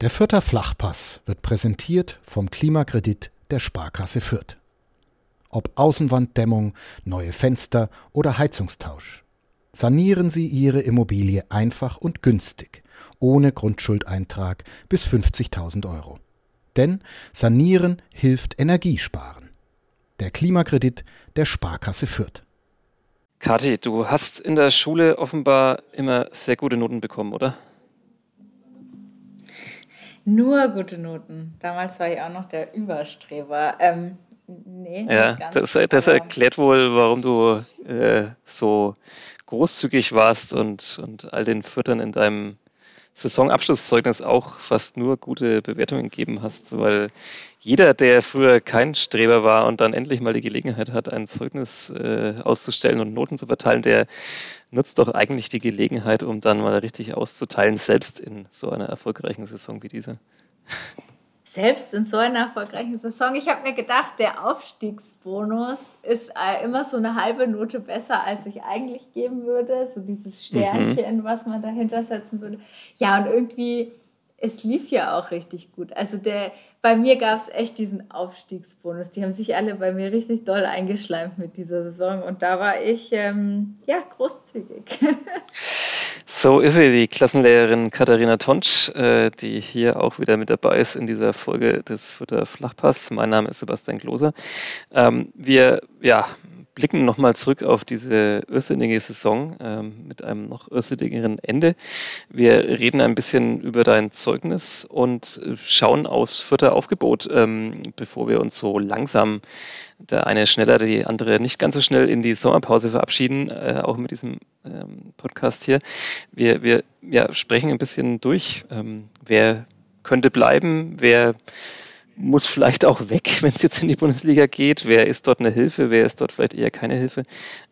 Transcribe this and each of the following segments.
Der Fürther Flachpass wird präsentiert vom Klimakredit der Sparkasse Fürth. Ob Außenwanddämmung, neue Fenster oder Heizungstausch. Sanieren Sie Ihre Immobilie einfach und günstig, ohne Grundschuldeintrag bis 50.000 Euro. Denn Sanieren hilft Energiesparen. Der Klimakredit der Sparkasse Fürth. Kathi, du hast in der Schule offenbar immer sehr gute Noten bekommen, oder? Nur gute Noten. Damals war ich auch noch der Überstreber. Ähm, nee, ja, das, das, erklärt wohl, warum du äh, so großzügig warst und, und all den Füttern in deinem Saisonabschlusszeugnis auch fast nur gute Bewertungen gegeben hast, weil jeder, der früher kein Streber war und dann endlich mal die Gelegenheit hat, ein Zeugnis äh, auszustellen und Noten zu verteilen, der nutzt doch eigentlich die Gelegenheit, um dann mal richtig auszuteilen, selbst in so einer erfolgreichen Saison wie dieser selbst in so einer erfolgreichen Saison. Ich habe mir gedacht, der Aufstiegsbonus ist äh, immer so eine halbe Note besser, als ich eigentlich geben würde. So dieses Sternchen, mhm. was man dahinter setzen würde. Ja, und irgendwie, es lief ja auch richtig gut. Also der, bei mir gab es echt diesen Aufstiegsbonus. Die haben sich alle bei mir richtig doll eingeschleimt mit dieser Saison und da war ich ähm, ja großzügig. So ist sie, die Klassenlehrerin Katharina Tonsch, äh, die hier auch wieder mit dabei ist in dieser Folge des Futter Flachpass. Mein Name ist Sebastian Gloser. Ähm, wir ja, blicken nochmal zurück auf diese irrsinnige Saison ähm, mit einem noch irrsinnigeren Ende. Wir reden ein bisschen über dein Zeugnis und schauen aufs vierte Aufgebot, ähm, bevor wir uns so langsam der eine schneller, die andere nicht ganz so schnell in die Sommerpause verabschieden, äh, auch mit diesem ähm, Podcast hier. Wir, wir ja, sprechen ein bisschen durch, ähm, wer könnte bleiben, wer muss vielleicht auch weg, wenn es jetzt in die Bundesliga geht. Wer ist dort eine Hilfe, wer ist dort vielleicht eher keine Hilfe?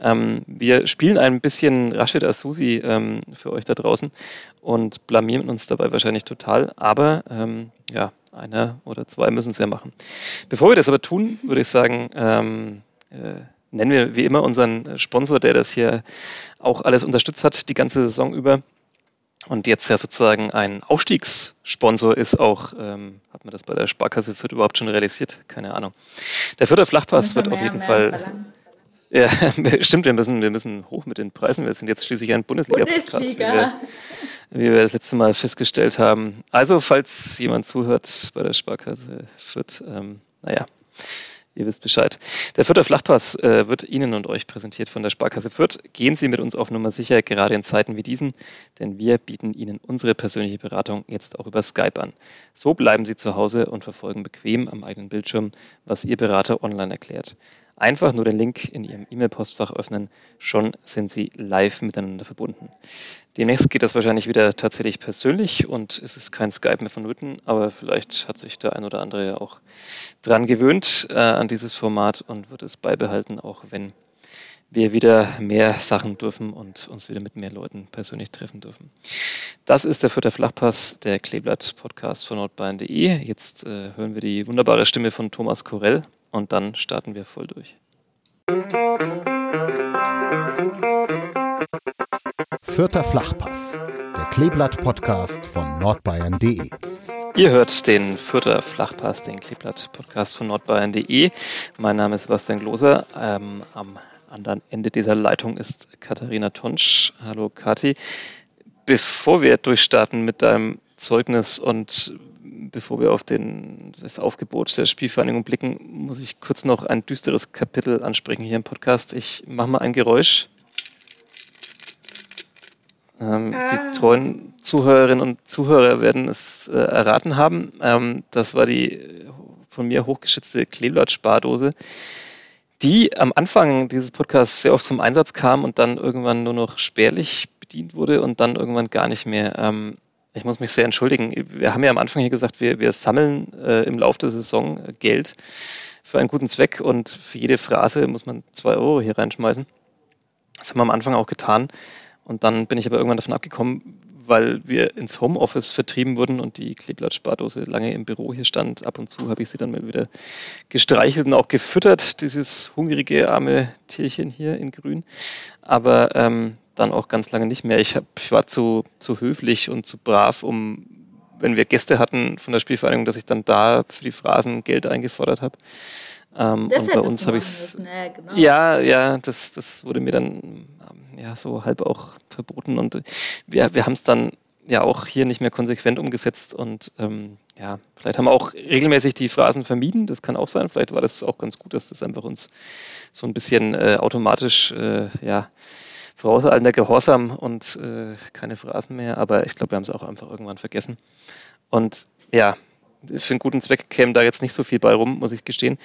Ähm, wir spielen ein bisschen Rashid Asusi ähm, für euch da draußen und blamieren uns dabei wahrscheinlich total. Aber ähm, ja, einer oder zwei müssen es ja machen. Bevor wir das aber tun, würde ich sagen, ähm, äh, nennen wir wie immer unseren Sponsor, der das hier auch alles unterstützt hat, die ganze Saison über und jetzt ja sozusagen ein Aufstiegssponsor ist auch, ähm, hat man das bei der Sparkasse Fürth überhaupt schon realisiert? Keine Ahnung. Der Fürther Flachpass wird mehr, auf jeden Fall. Ja, stimmt, wir müssen, wir müssen hoch mit den Preisen. Wir sind jetzt schließlich ein Bundesliga-Podcast, Bundesliga. wie, wie, wir das letzte Mal festgestellt haben. Also, falls jemand zuhört bei der Sparkasse Fürth, ähm, naja, Ihr wisst Bescheid. Der Fürther Flachpass äh, wird Ihnen und euch präsentiert von der Sparkasse Fürth. Gehen Sie mit uns auf Nummer sicher, gerade in Zeiten wie diesen, denn wir bieten Ihnen unsere persönliche Beratung jetzt auch über Skype an. So bleiben Sie zu Hause und verfolgen bequem am eigenen Bildschirm, was Ihr Berater online erklärt. Einfach nur den Link in Ihrem E-Mail-Postfach öffnen, schon sind Sie live miteinander verbunden. Demnächst geht das wahrscheinlich wieder tatsächlich persönlich und es ist kein Skype mehr vonnöten, aber vielleicht hat sich der ein oder andere ja auch dran gewöhnt äh, an dieses Format und wird es beibehalten, auch wenn wir wieder mehr Sachen dürfen und uns wieder mit mehr Leuten persönlich treffen dürfen. Das ist der vierte Flachpass, der Kleeblatt-Podcast von nordbayern.de. Jetzt äh, hören wir die wunderbare Stimme von Thomas Korell und dann starten wir voll durch. Vierter Flachpass, der Kleeblatt-Podcast von nordbayern.de. Ihr hört den Vierter Flachpass, den Kleeblatt-Podcast von nordbayern.de. Mein Name ist Sebastian Gloser. Ähm, am anderen Ende dieser Leitung ist Katharina Tonsch. Hallo Kathi. Bevor wir durchstarten mit deinem Zeugnis und bevor wir auf den, das Aufgebot der Spielvereinigung blicken, muss ich kurz noch ein düsteres Kapitel ansprechen hier im Podcast. Ich mache mal ein Geräusch. Ähm, ah. Die treuen Zuhörerinnen und Zuhörer werden es äh, erraten haben. Ähm, das war die von mir hochgeschätzte Kleeblatt-Spardose, die am Anfang dieses Podcasts sehr oft zum Einsatz kam und dann irgendwann nur noch spärlich bedient wurde und dann irgendwann gar nicht mehr. Ähm, ich muss mich sehr entschuldigen. Wir haben ja am Anfang hier gesagt, wir, wir sammeln äh, im Laufe der Saison Geld für einen guten Zweck und für jede Phrase muss man zwei Euro hier reinschmeißen. Das haben wir am Anfang auch getan. Und dann bin ich aber irgendwann davon abgekommen, weil wir ins Homeoffice vertrieben wurden und die Kleeblatt-Spardose lange im Büro hier stand. Ab und zu habe ich sie dann mal wieder gestreichelt und auch gefüttert, dieses hungrige arme Tierchen hier in Grün. Aber ähm, dann auch ganz lange nicht mehr. Ich, hab, ich war zu, zu höflich und zu brav, um wenn wir Gäste hatten von der Spielvereinigung, dass ich dann da für die Phrasen Geld eingefordert habe. Ähm, das und bei uns habe ich ja, genau. ja, ja, das, das wurde mir dann ähm, ja so halb auch verboten und wir, wir haben es dann ja auch hier nicht mehr konsequent umgesetzt und ähm, ja, vielleicht haben wir auch regelmäßig die Phrasen vermieden, das kann auch sein, vielleicht war das auch ganz gut, dass das einfach uns so ein bisschen äh, automatisch äh, ja, vorauseilender Gehorsam und äh, keine Phrasen mehr, aber ich glaube, wir haben es auch einfach irgendwann vergessen. Und ja, für einen guten Zweck käme da jetzt nicht so viel bei rum, muss ich gestehen.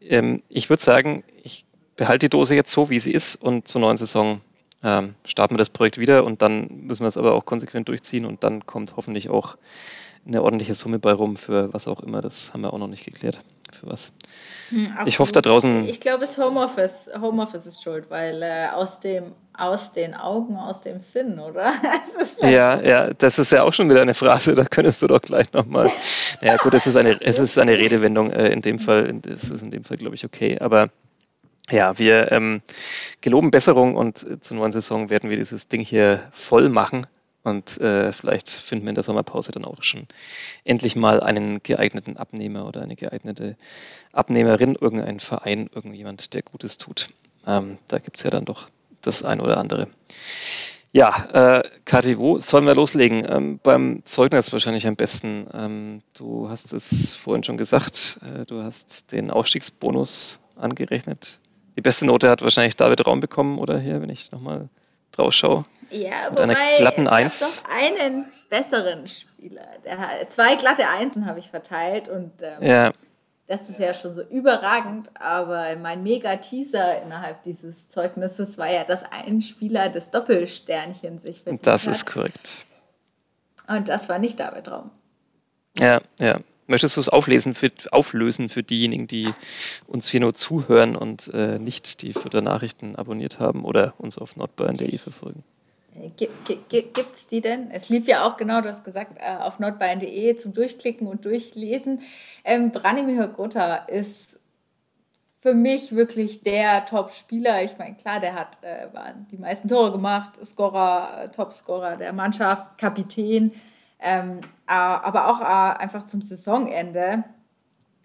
Ähm, ich würde sagen, ich behalte die Dose jetzt so, wie sie ist und zur neuen Saison ähm, starten wir das Projekt wieder und dann müssen wir es aber auch konsequent durchziehen und dann kommt hoffentlich auch eine ordentliche Summe bei rum für was auch immer. Das haben wir auch noch nicht geklärt. Für was. Hm, ich hoffe da draußen. Ich glaube, es Homeoffice, Homeoffice ist schuld, weil äh, aus dem aus den Augen, aus dem Sinn, oder? ja, ja, das ist ja auch schon wieder eine Phrase, da könntest du doch gleich nochmal. Ja, gut, es ist eine, es ist eine Redewendung äh, in dem Fall, es ist in dem Fall, glaube ich, okay. Aber ja, wir ähm, geloben Besserung und äh, zur neuen Saison werden wir dieses Ding hier voll machen. Und äh, vielleicht finden wir in der Sommerpause dann auch schon endlich mal einen geeigneten Abnehmer oder eine geeignete Abnehmerin, irgendeinen Verein, irgendjemand, der Gutes tut. Ähm, da gibt es ja dann doch das ein oder andere. Ja, äh, Kathi, wo sollen wir loslegen? Ähm, beim Zeugnis wahrscheinlich am besten. Ähm, du hast es vorhin schon gesagt, äh, du hast den Aufstiegsbonus angerechnet. Die beste Note hat wahrscheinlich David Raum bekommen, oder hier, wenn ich nochmal drauf schaue. Ja, Mit wobei glatten es Eins. doch einen besseren Spieler. Der, zwei glatte Einsen habe ich verteilt und ähm, ja. das ist ja schon so überragend, aber mein Mega-Teaser innerhalb dieses Zeugnisses war ja, dass ein Spieler das Doppelsternchen sich verdient Das ist korrekt. Und das war nicht David Raum. Ja, ja. Möchtest du es auflesen für, auflösen für diejenigen, die uns hier nur zuhören und äh, nicht die Fütter-Nachrichten abonniert haben oder uns auf nordbayern.de verfolgen? Äh, Gibt es die denn? Es lief ja auch genau, du hast gesagt, äh, auf nordbayern.de zum Durchklicken und Durchlesen. Ähm, Branimir Gotha ist für mich wirklich der Top-Spieler. Ich meine, klar, der hat äh, die meisten Tore gemacht, Scorer, Top-Scorer der Mannschaft, Kapitän. Ähm, aber auch äh, einfach zum Saisonende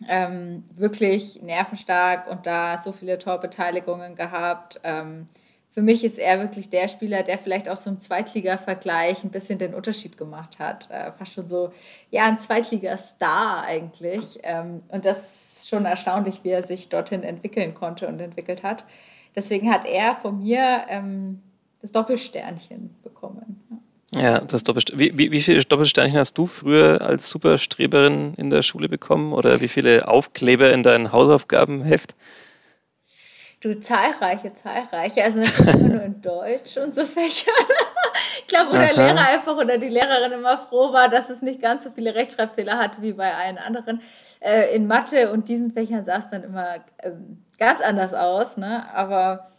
ähm, wirklich nervenstark und da so viele Torbeteiligungen gehabt. Ähm, für mich ist er wirklich der Spieler, der vielleicht auch so im Zweitliga-Vergleich ein bisschen den Unterschied gemacht hat. Äh, fast schon so, ja, ein Zweitliga-Star eigentlich. Ähm, und das ist schon erstaunlich, wie er sich dorthin entwickeln konnte und entwickelt hat. Deswegen hat er von mir ähm, das Doppelsternchen bekommen. Ja. Das Doppelst wie, wie, wie viele Doppelsternchen hast du früher als Superstreberin in der Schule bekommen oder wie viele Aufkleber in deinem Hausaufgabenheft? Du, zahlreiche, zahlreiche. Also natürlich immer nur in Deutsch und so Fächern. ich glaube, wo Aha. der Lehrer einfach oder die Lehrerin immer froh war, dass es nicht ganz so viele Rechtschreibfehler hatte wie bei allen anderen. Äh, in Mathe und diesen Fächern sah es dann immer ähm, ganz anders aus. Ne? Aber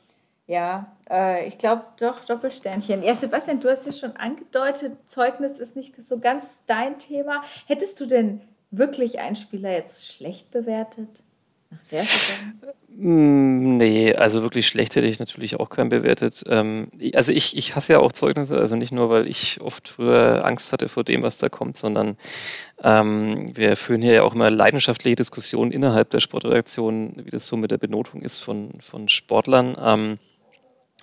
ja, äh, ich glaube doch Doppelsternchen. Ja, Sebastian, du hast ja schon angedeutet, Zeugnis ist nicht so ganz dein Thema. Hättest du denn wirklich einen Spieler jetzt schlecht bewertet? Nach der? Mm, nee, also wirklich schlecht hätte ich natürlich auch keinen bewertet. Ähm, also ich, ich hasse ja auch Zeugnisse, also nicht nur, weil ich oft früher Angst hatte vor dem, was da kommt, sondern ähm, wir führen hier ja auch immer leidenschaftliche Diskussionen innerhalb der Sportredaktion, wie das so mit der Benotung ist von, von Sportlern. Ähm,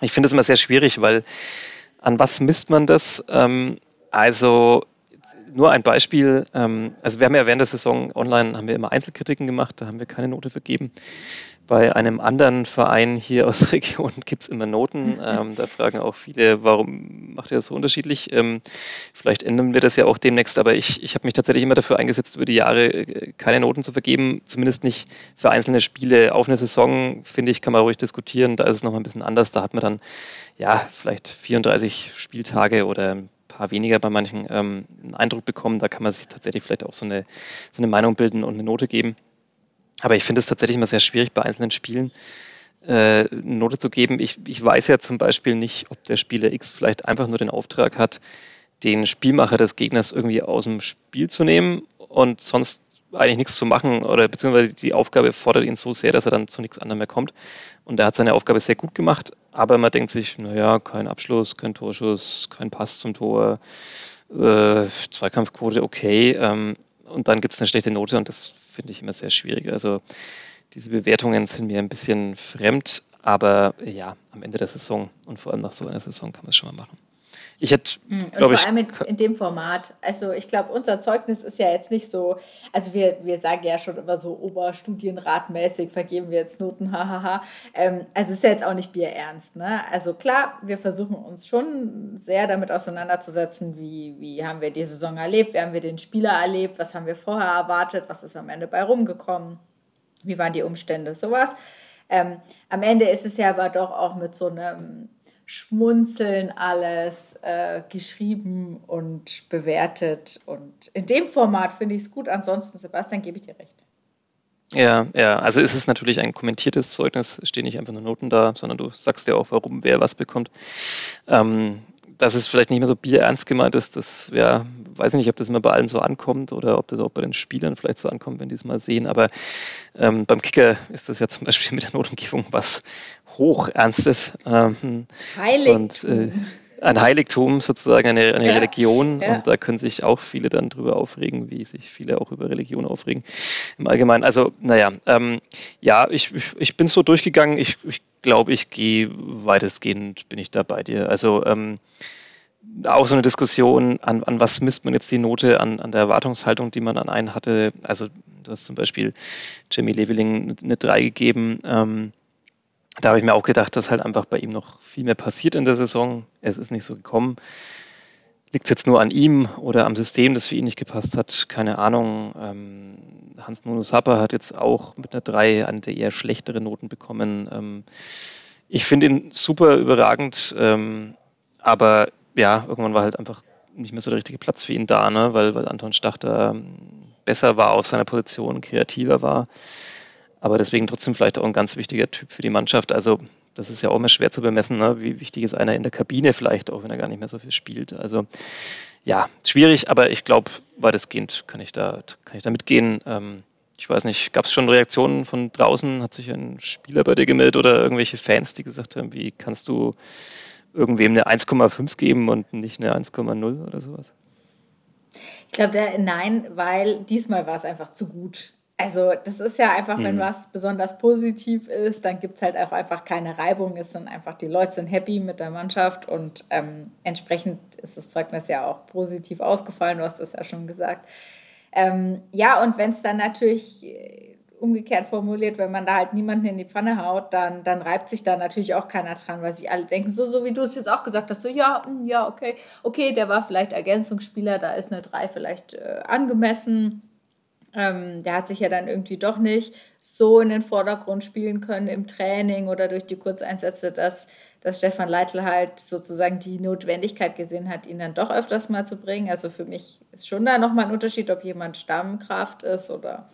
ich finde es immer sehr schwierig, weil an was misst man das? Ähm, also nur ein Beispiel. Ähm, also wir haben ja während der Saison online haben wir immer Einzelkritiken gemacht, da haben wir keine Note vergeben. Bei einem anderen Verein hier aus der Region gibt es immer Noten. Ähm, da fragen auch viele, warum macht ihr das so unterschiedlich? Ähm, vielleicht ändern wir das ja auch demnächst, aber ich, ich habe mich tatsächlich immer dafür eingesetzt, über die Jahre äh, keine Noten zu vergeben, zumindest nicht für einzelne Spiele. Auf eine Saison, finde ich, kann man ruhig diskutieren. Da ist es nochmal ein bisschen anders. Da hat man dann ja vielleicht 34 Spieltage oder paar weniger bei manchen ähm, einen Eindruck bekommen. Da kann man sich tatsächlich vielleicht auch so eine, so eine Meinung bilden und eine Note geben. Aber ich finde es tatsächlich immer sehr schwierig, bei einzelnen Spielen äh, eine Note zu geben. Ich, ich weiß ja zum Beispiel nicht, ob der Spieler X vielleicht einfach nur den Auftrag hat, den Spielmacher des Gegners irgendwie aus dem Spiel zu nehmen und sonst eigentlich nichts zu machen oder beziehungsweise die Aufgabe fordert ihn so sehr, dass er dann zu nichts anderem mehr kommt. Und er hat seine Aufgabe sehr gut gemacht, aber man denkt sich, naja, kein Abschluss, kein Torschuss, kein Pass zum Tor, äh, Zweikampfquote okay. Ähm, und dann gibt es eine schlechte Note und das finde ich immer sehr schwierig. Also diese Bewertungen sind mir ein bisschen fremd, aber ja, am Ende der Saison und vor allem nach so einer Saison kann man es schon mal machen. Ich hätte, mhm. glaube ich. Vor allem in, in, dem Format. Also ich glaube, unser Zeugnis ist ja jetzt nicht so, also wir, wir sagen ja schon immer so oberstudienratmäßig vergeben wir jetzt Noten, hahaha. ähm, also ist ja jetzt auch nicht bierernst. Ne? Also klar, wir versuchen uns schon sehr damit auseinanderzusetzen, wie, wie haben wir die Saison erlebt, wie haben wir den Spieler erlebt, was haben wir vorher erwartet, was ist am Ende bei rumgekommen, wie waren die Umstände, sowas. Ähm, am Ende ist es ja aber doch auch mit so einem Schmunzeln alles äh, geschrieben und bewertet. Und in dem Format finde ich es gut. Ansonsten, Sebastian, gebe ich dir recht. Ja, ja, also ist es natürlich ein kommentiertes Zeugnis, stehen nicht einfach nur Noten da, sondern du sagst ja auch, warum wer was bekommt. Ähm, dass es vielleicht nicht mehr so bierernst gemeint ist, das ja, weiß ich nicht, ob das immer bei allen so ankommt oder ob das auch bei den Spielern vielleicht so ankommt, wenn die es mal sehen. Aber ähm, beim Kicker ist das ja zum Beispiel mit der Notumgebung was Hochernstes. Ähm, Heiligtum. Und, äh, ein Heiligtum sozusagen, eine, eine ja, Religion. Ja. Und da können sich auch viele dann drüber aufregen, wie sich viele auch über Religion aufregen im Allgemeinen. Also, naja, ähm, ja, ich, ich, ich bin so durchgegangen. Ich, ich glaube, ich gehe weitestgehend, bin ich da bei dir. Also, ähm, auch so eine Diskussion, an, an was misst man jetzt die Note, an, an der Erwartungshaltung, die man an einen hatte. Also, du hast zum Beispiel Jamie Leveling eine 3 gegeben. Ähm, da habe ich mir auch gedacht, dass halt einfach bei ihm noch viel mehr passiert in der Saison. Es ist nicht so gekommen. Liegt es jetzt nur an ihm oder am System, das für ihn nicht gepasst hat? Keine Ahnung. Ähm, Hans Nuno Sapper hat jetzt auch mit einer 3 eine der eher schlechtere Noten bekommen. Ähm, ich finde ihn super überragend, ähm, aber ja, irgendwann war halt einfach nicht mehr so der richtige Platz für ihn da, ne? weil, weil Anton Stach da ähm, besser war auf seiner Position, kreativer war aber deswegen trotzdem vielleicht auch ein ganz wichtiger Typ für die Mannschaft. Also das ist ja auch immer schwer zu bemessen, ne? wie wichtig ist einer in der Kabine vielleicht, auch wenn er gar nicht mehr so viel spielt. Also ja, schwierig, aber ich glaube, weitestgehend kann ich da, kann ich da mitgehen. Ähm, ich weiß nicht, gab es schon Reaktionen von draußen? Hat sich ein Spieler bei dir gemeldet oder irgendwelche Fans, die gesagt haben, wie kannst du irgendwem eine 1,5 geben und nicht eine 1,0 oder sowas? Ich glaube, nein, weil diesmal war es einfach zu gut. Also das ist ja einfach, wenn mhm. was besonders positiv ist, dann gibt es halt auch einfach keine Reibung. Es sind einfach, die Leute sind happy mit der Mannschaft und ähm, entsprechend ist das Zeugnis ja auch positiv ausgefallen, du hast das ja schon gesagt. Ähm, ja, und wenn es dann natürlich äh, umgekehrt formuliert, wenn man da halt niemanden in die Pfanne haut, dann, dann reibt sich da natürlich auch keiner dran, weil sie alle denken, so, so wie du es jetzt auch gesagt hast, so ja, hm, ja, okay, okay, der war vielleicht Ergänzungsspieler, da ist eine 3 vielleicht äh, angemessen ähm, der hat sich ja dann irgendwie doch nicht so in den Vordergrund spielen können im Training oder durch die Kurzeinsätze, dass, dass Stefan Leitl halt sozusagen die Notwendigkeit gesehen hat, ihn dann doch öfters mal zu bringen. Also für mich ist schon da nochmal ein Unterschied, ob jemand Stammkraft ist oder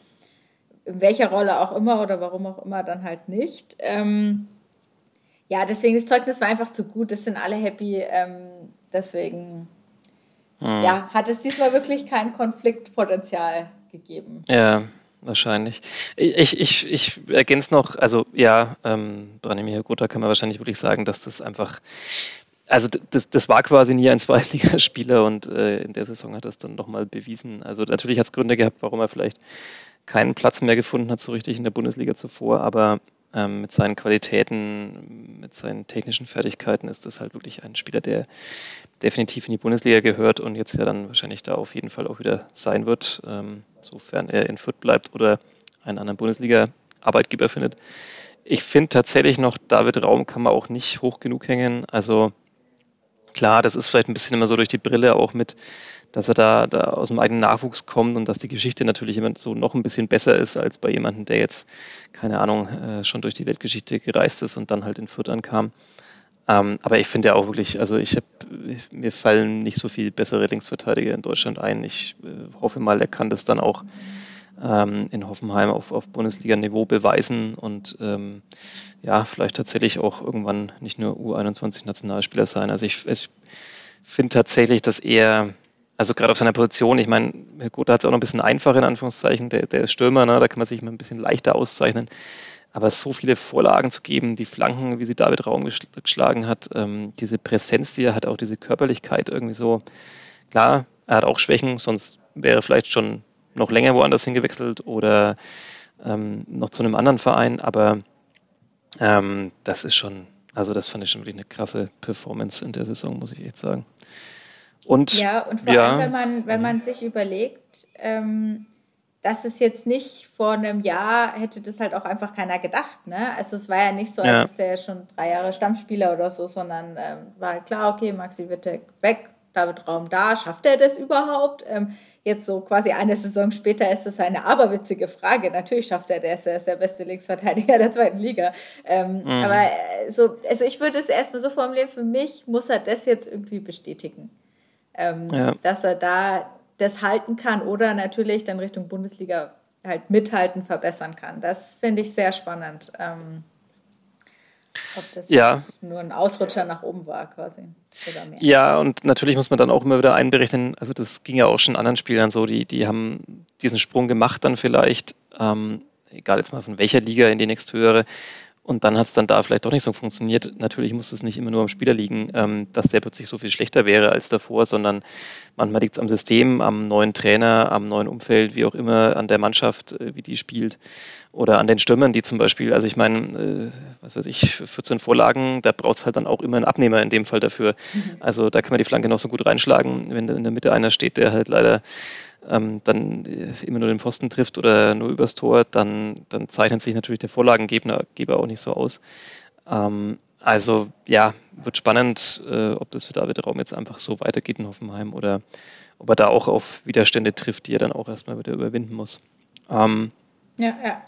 in welcher Rolle auch immer oder warum auch immer dann halt nicht. Ähm, ja, deswegen das Zeugnis war einfach zu gut, es sind alle happy. Ähm, deswegen hm. ja, hat es diesmal wirklich kein Konfliktpotenzial gegeben. Ja, wahrscheinlich. Ich, ich, ich ergänze noch, also ja, ähm, Branimir Gotha kann man wahrscheinlich wirklich sagen, dass das einfach, also das, das war quasi nie ein Zweitligaspieler und äh, in der Saison hat es dann nochmal bewiesen. Also natürlich hat es Gründe gehabt, warum er vielleicht keinen Platz mehr gefunden hat, so richtig in der Bundesliga zuvor, aber ähm, mit seinen Qualitäten, mit seinen technischen Fertigkeiten ist das halt wirklich ein Spieler, der definitiv in die Bundesliga gehört und jetzt ja dann wahrscheinlich da auf jeden Fall auch wieder sein wird, ähm, sofern er in Fürth bleibt oder einen anderen Bundesliga-Arbeitgeber findet. Ich finde tatsächlich noch, David Raum kann man auch nicht hoch genug hängen. Also klar, das ist vielleicht ein bisschen immer so durch die Brille auch mit dass er da, da aus dem eigenen Nachwuchs kommt und dass die Geschichte natürlich immer so noch ein bisschen besser ist als bei jemandem, der jetzt, keine Ahnung, äh, schon durch die Weltgeschichte gereist ist und dann halt in Fürth ankam. Ähm, aber ich finde ja auch wirklich, also ich habe, mir fallen nicht so viel bessere Linksverteidiger in Deutschland ein. Ich äh, hoffe mal, er kann das dann auch ähm, in Hoffenheim auf, auf Bundesliga-Niveau beweisen und ähm, ja, vielleicht tatsächlich auch irgendwann nicht nur U21-Nationalspieler sein. Also ich, ich finde tatsächlich, dass er also gerade auf seiner Position, ich meine, Gotha hat es auch noch ein bisschen einfacher in Anführungszeichen, der, der Stürmer, ne, da kann man sich mal ein bisschen leichter auszeichnen. Aber so viele Vorlagen zu geben, die Flanken, wie sie David Raum geschlagen hat, ähm, diese Präsenz, die er hat, auch diese Körperlichkeit irgendwie so, klar, er hat auch Schwächen, sonst wäre vielleicht schon noch länger woanders hingewechselt oder ähm, noch zu einem anderen Verein, aber ähm, das ist schon, also das fand ich schon wirklich eine krasse Performance in der Saison, muss ich echt sagen. Und, ja, und vor ja, allem, wenn man, wenn man sich überlegt, ähm, dass es jetzt nicht vor einem Jahr hätte das halt auch einfach keiner gedacht. Ne? Also es war ja nicht so, als ja. ist der schon drei Jahre Stammspieler oder so, sondern ähm, war halt klar, okay, Maxi Wittek weg, David Raum da, schafft er das überhaupt? Ähm, jetzt so quasi eine Saison später ist das eine aberwitzige Frage. Natürlich schafft er das, er ist der beste Linksverteidiger der zweiten Liga. Ähm, mhm. Aber äh, so, also ich würde es erstmal so formulieren, für mich muss er das jetzt irgendwie bestätigen. Ähm, ja. Dass er da das halten kann oder natürlich dann Richtung Bundesliga halt mithalten, verbessern kann. Das finde ich sehr spannend. Ähm, ob das ja. jetzt nur ein Ausrutscher nach oben war quasi. Ja, und natürlich muss man dann auch immer wieder einberechnen, also das ging ja auch schon anderen Spielern so, die, die haben diesen Sprung gemacht dann vielleicht, ähm, egal jetzt mal von welcher Liga in die nächsthöhere, und dann hat es dann da vielleicht doch nicht so funktioniert. Natürlich muss es nicht immer nur am Spieler liegen, ähm, dass der plötzlich so viel schlechter wäre als davor, sondern manchmal liegt es am System, am neuen Trainer, am neuen Umfeld, wie auch immer, an der Mannschaft, äh, wie die spielt oder an den Stürmern, die zum Beispiel, also ich meine, äh, was weiß ich, 14 Vorlagen, da braucht es halt dann auch immer einen Abnehmer in dem Fall dafür. Mhm. Also da kann man die Flanke noch so gut reinschlagen, wenn in der Mitte einer steht, der halt leider ähm, dann äh, immer nur den Pfosten trifft oder nur übers Tor, dann, dann zeichnet sich natürlich der Vorlagengeber auch nicht so aus. Ähm, also ja, wird spannend, äh, ob das für David Raum jetzt einfach so weitergeht in Hoffenheim oder ob er da auch auf Widerstände trifft, die er dann auch erstmal wieder überwinden muss. Ähm, ja, ja.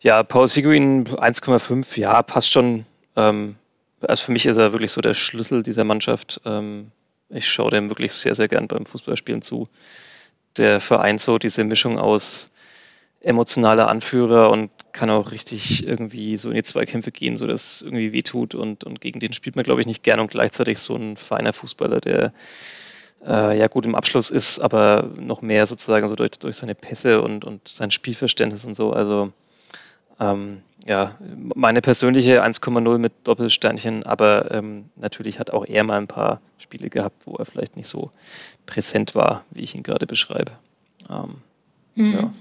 Ja, Paul Seguin 1,5, ja, passt schon. Ähm, also für mich ist er wirklich so der Schlüssel dieser Mannschaft. Ähm, ich schaue dem wirklich sehr, sehr gern beim Fußballspielen zu der Verein so diese Mischung aus emotionaler Anführer und kann auch richtig irgendwie so in die Zweikämpfe gehen, so dass irgendwie wehtut und, und gegen den spielt man, glaube ich, nicht gern und gleichzeitig so ein feiner Fußballer, der äh, ja gut im Abschluss ist, aber noch mehr sozusagen so durch, durch seine Pässe und, und sein Spielverständnis und so. Also ähm, ja, meine persönliche 1,0 mit Doppelsternchen, aber ähm, natürlich hat auch er mal ein paar Spiele gehabt, wo er vielleicht nicht so präsent war, wie ich ihn gerade beschreibe. Ähm, hm. ja.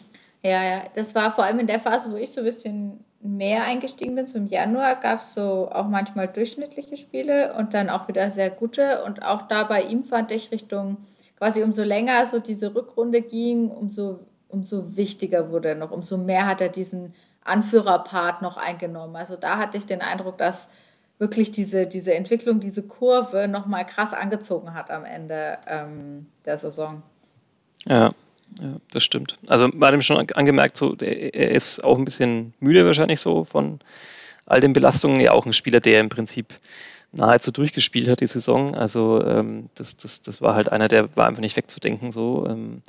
ja, ja, das war vor allem in der Phase, wo ich so ein bisschen mehr eingestiegen bin, so im Januar gab es so auch manchmal durchschnittliche Spiele und dann auch wieder sehr gute. Und auch da bei ihm fand ich Richtung, quasi umso länger so diese Rückrunde ging, umso, umso wichtiger wurde er noch, umso mehr hat er diesen Anführerpart noch eingenommen. Also da hatte ich den Eindruck, dass wirklich diese, diese Entwicklung, diese Kurve nochmal krass angezogen hat am Ende ähm, der Saison. Ja, ja, das stimmt. Also man hat ihm schon angemerkt, so, er ist auch ein bisschen müde wahrscheinlich so von all den Belastungen. Ja, auch ein Spieler, der im Prinzip nahezu durchgespielt hat die Saison. Also ähm, das, das, das war halt einer, der war einfach nicht wegzudenken. So ähm,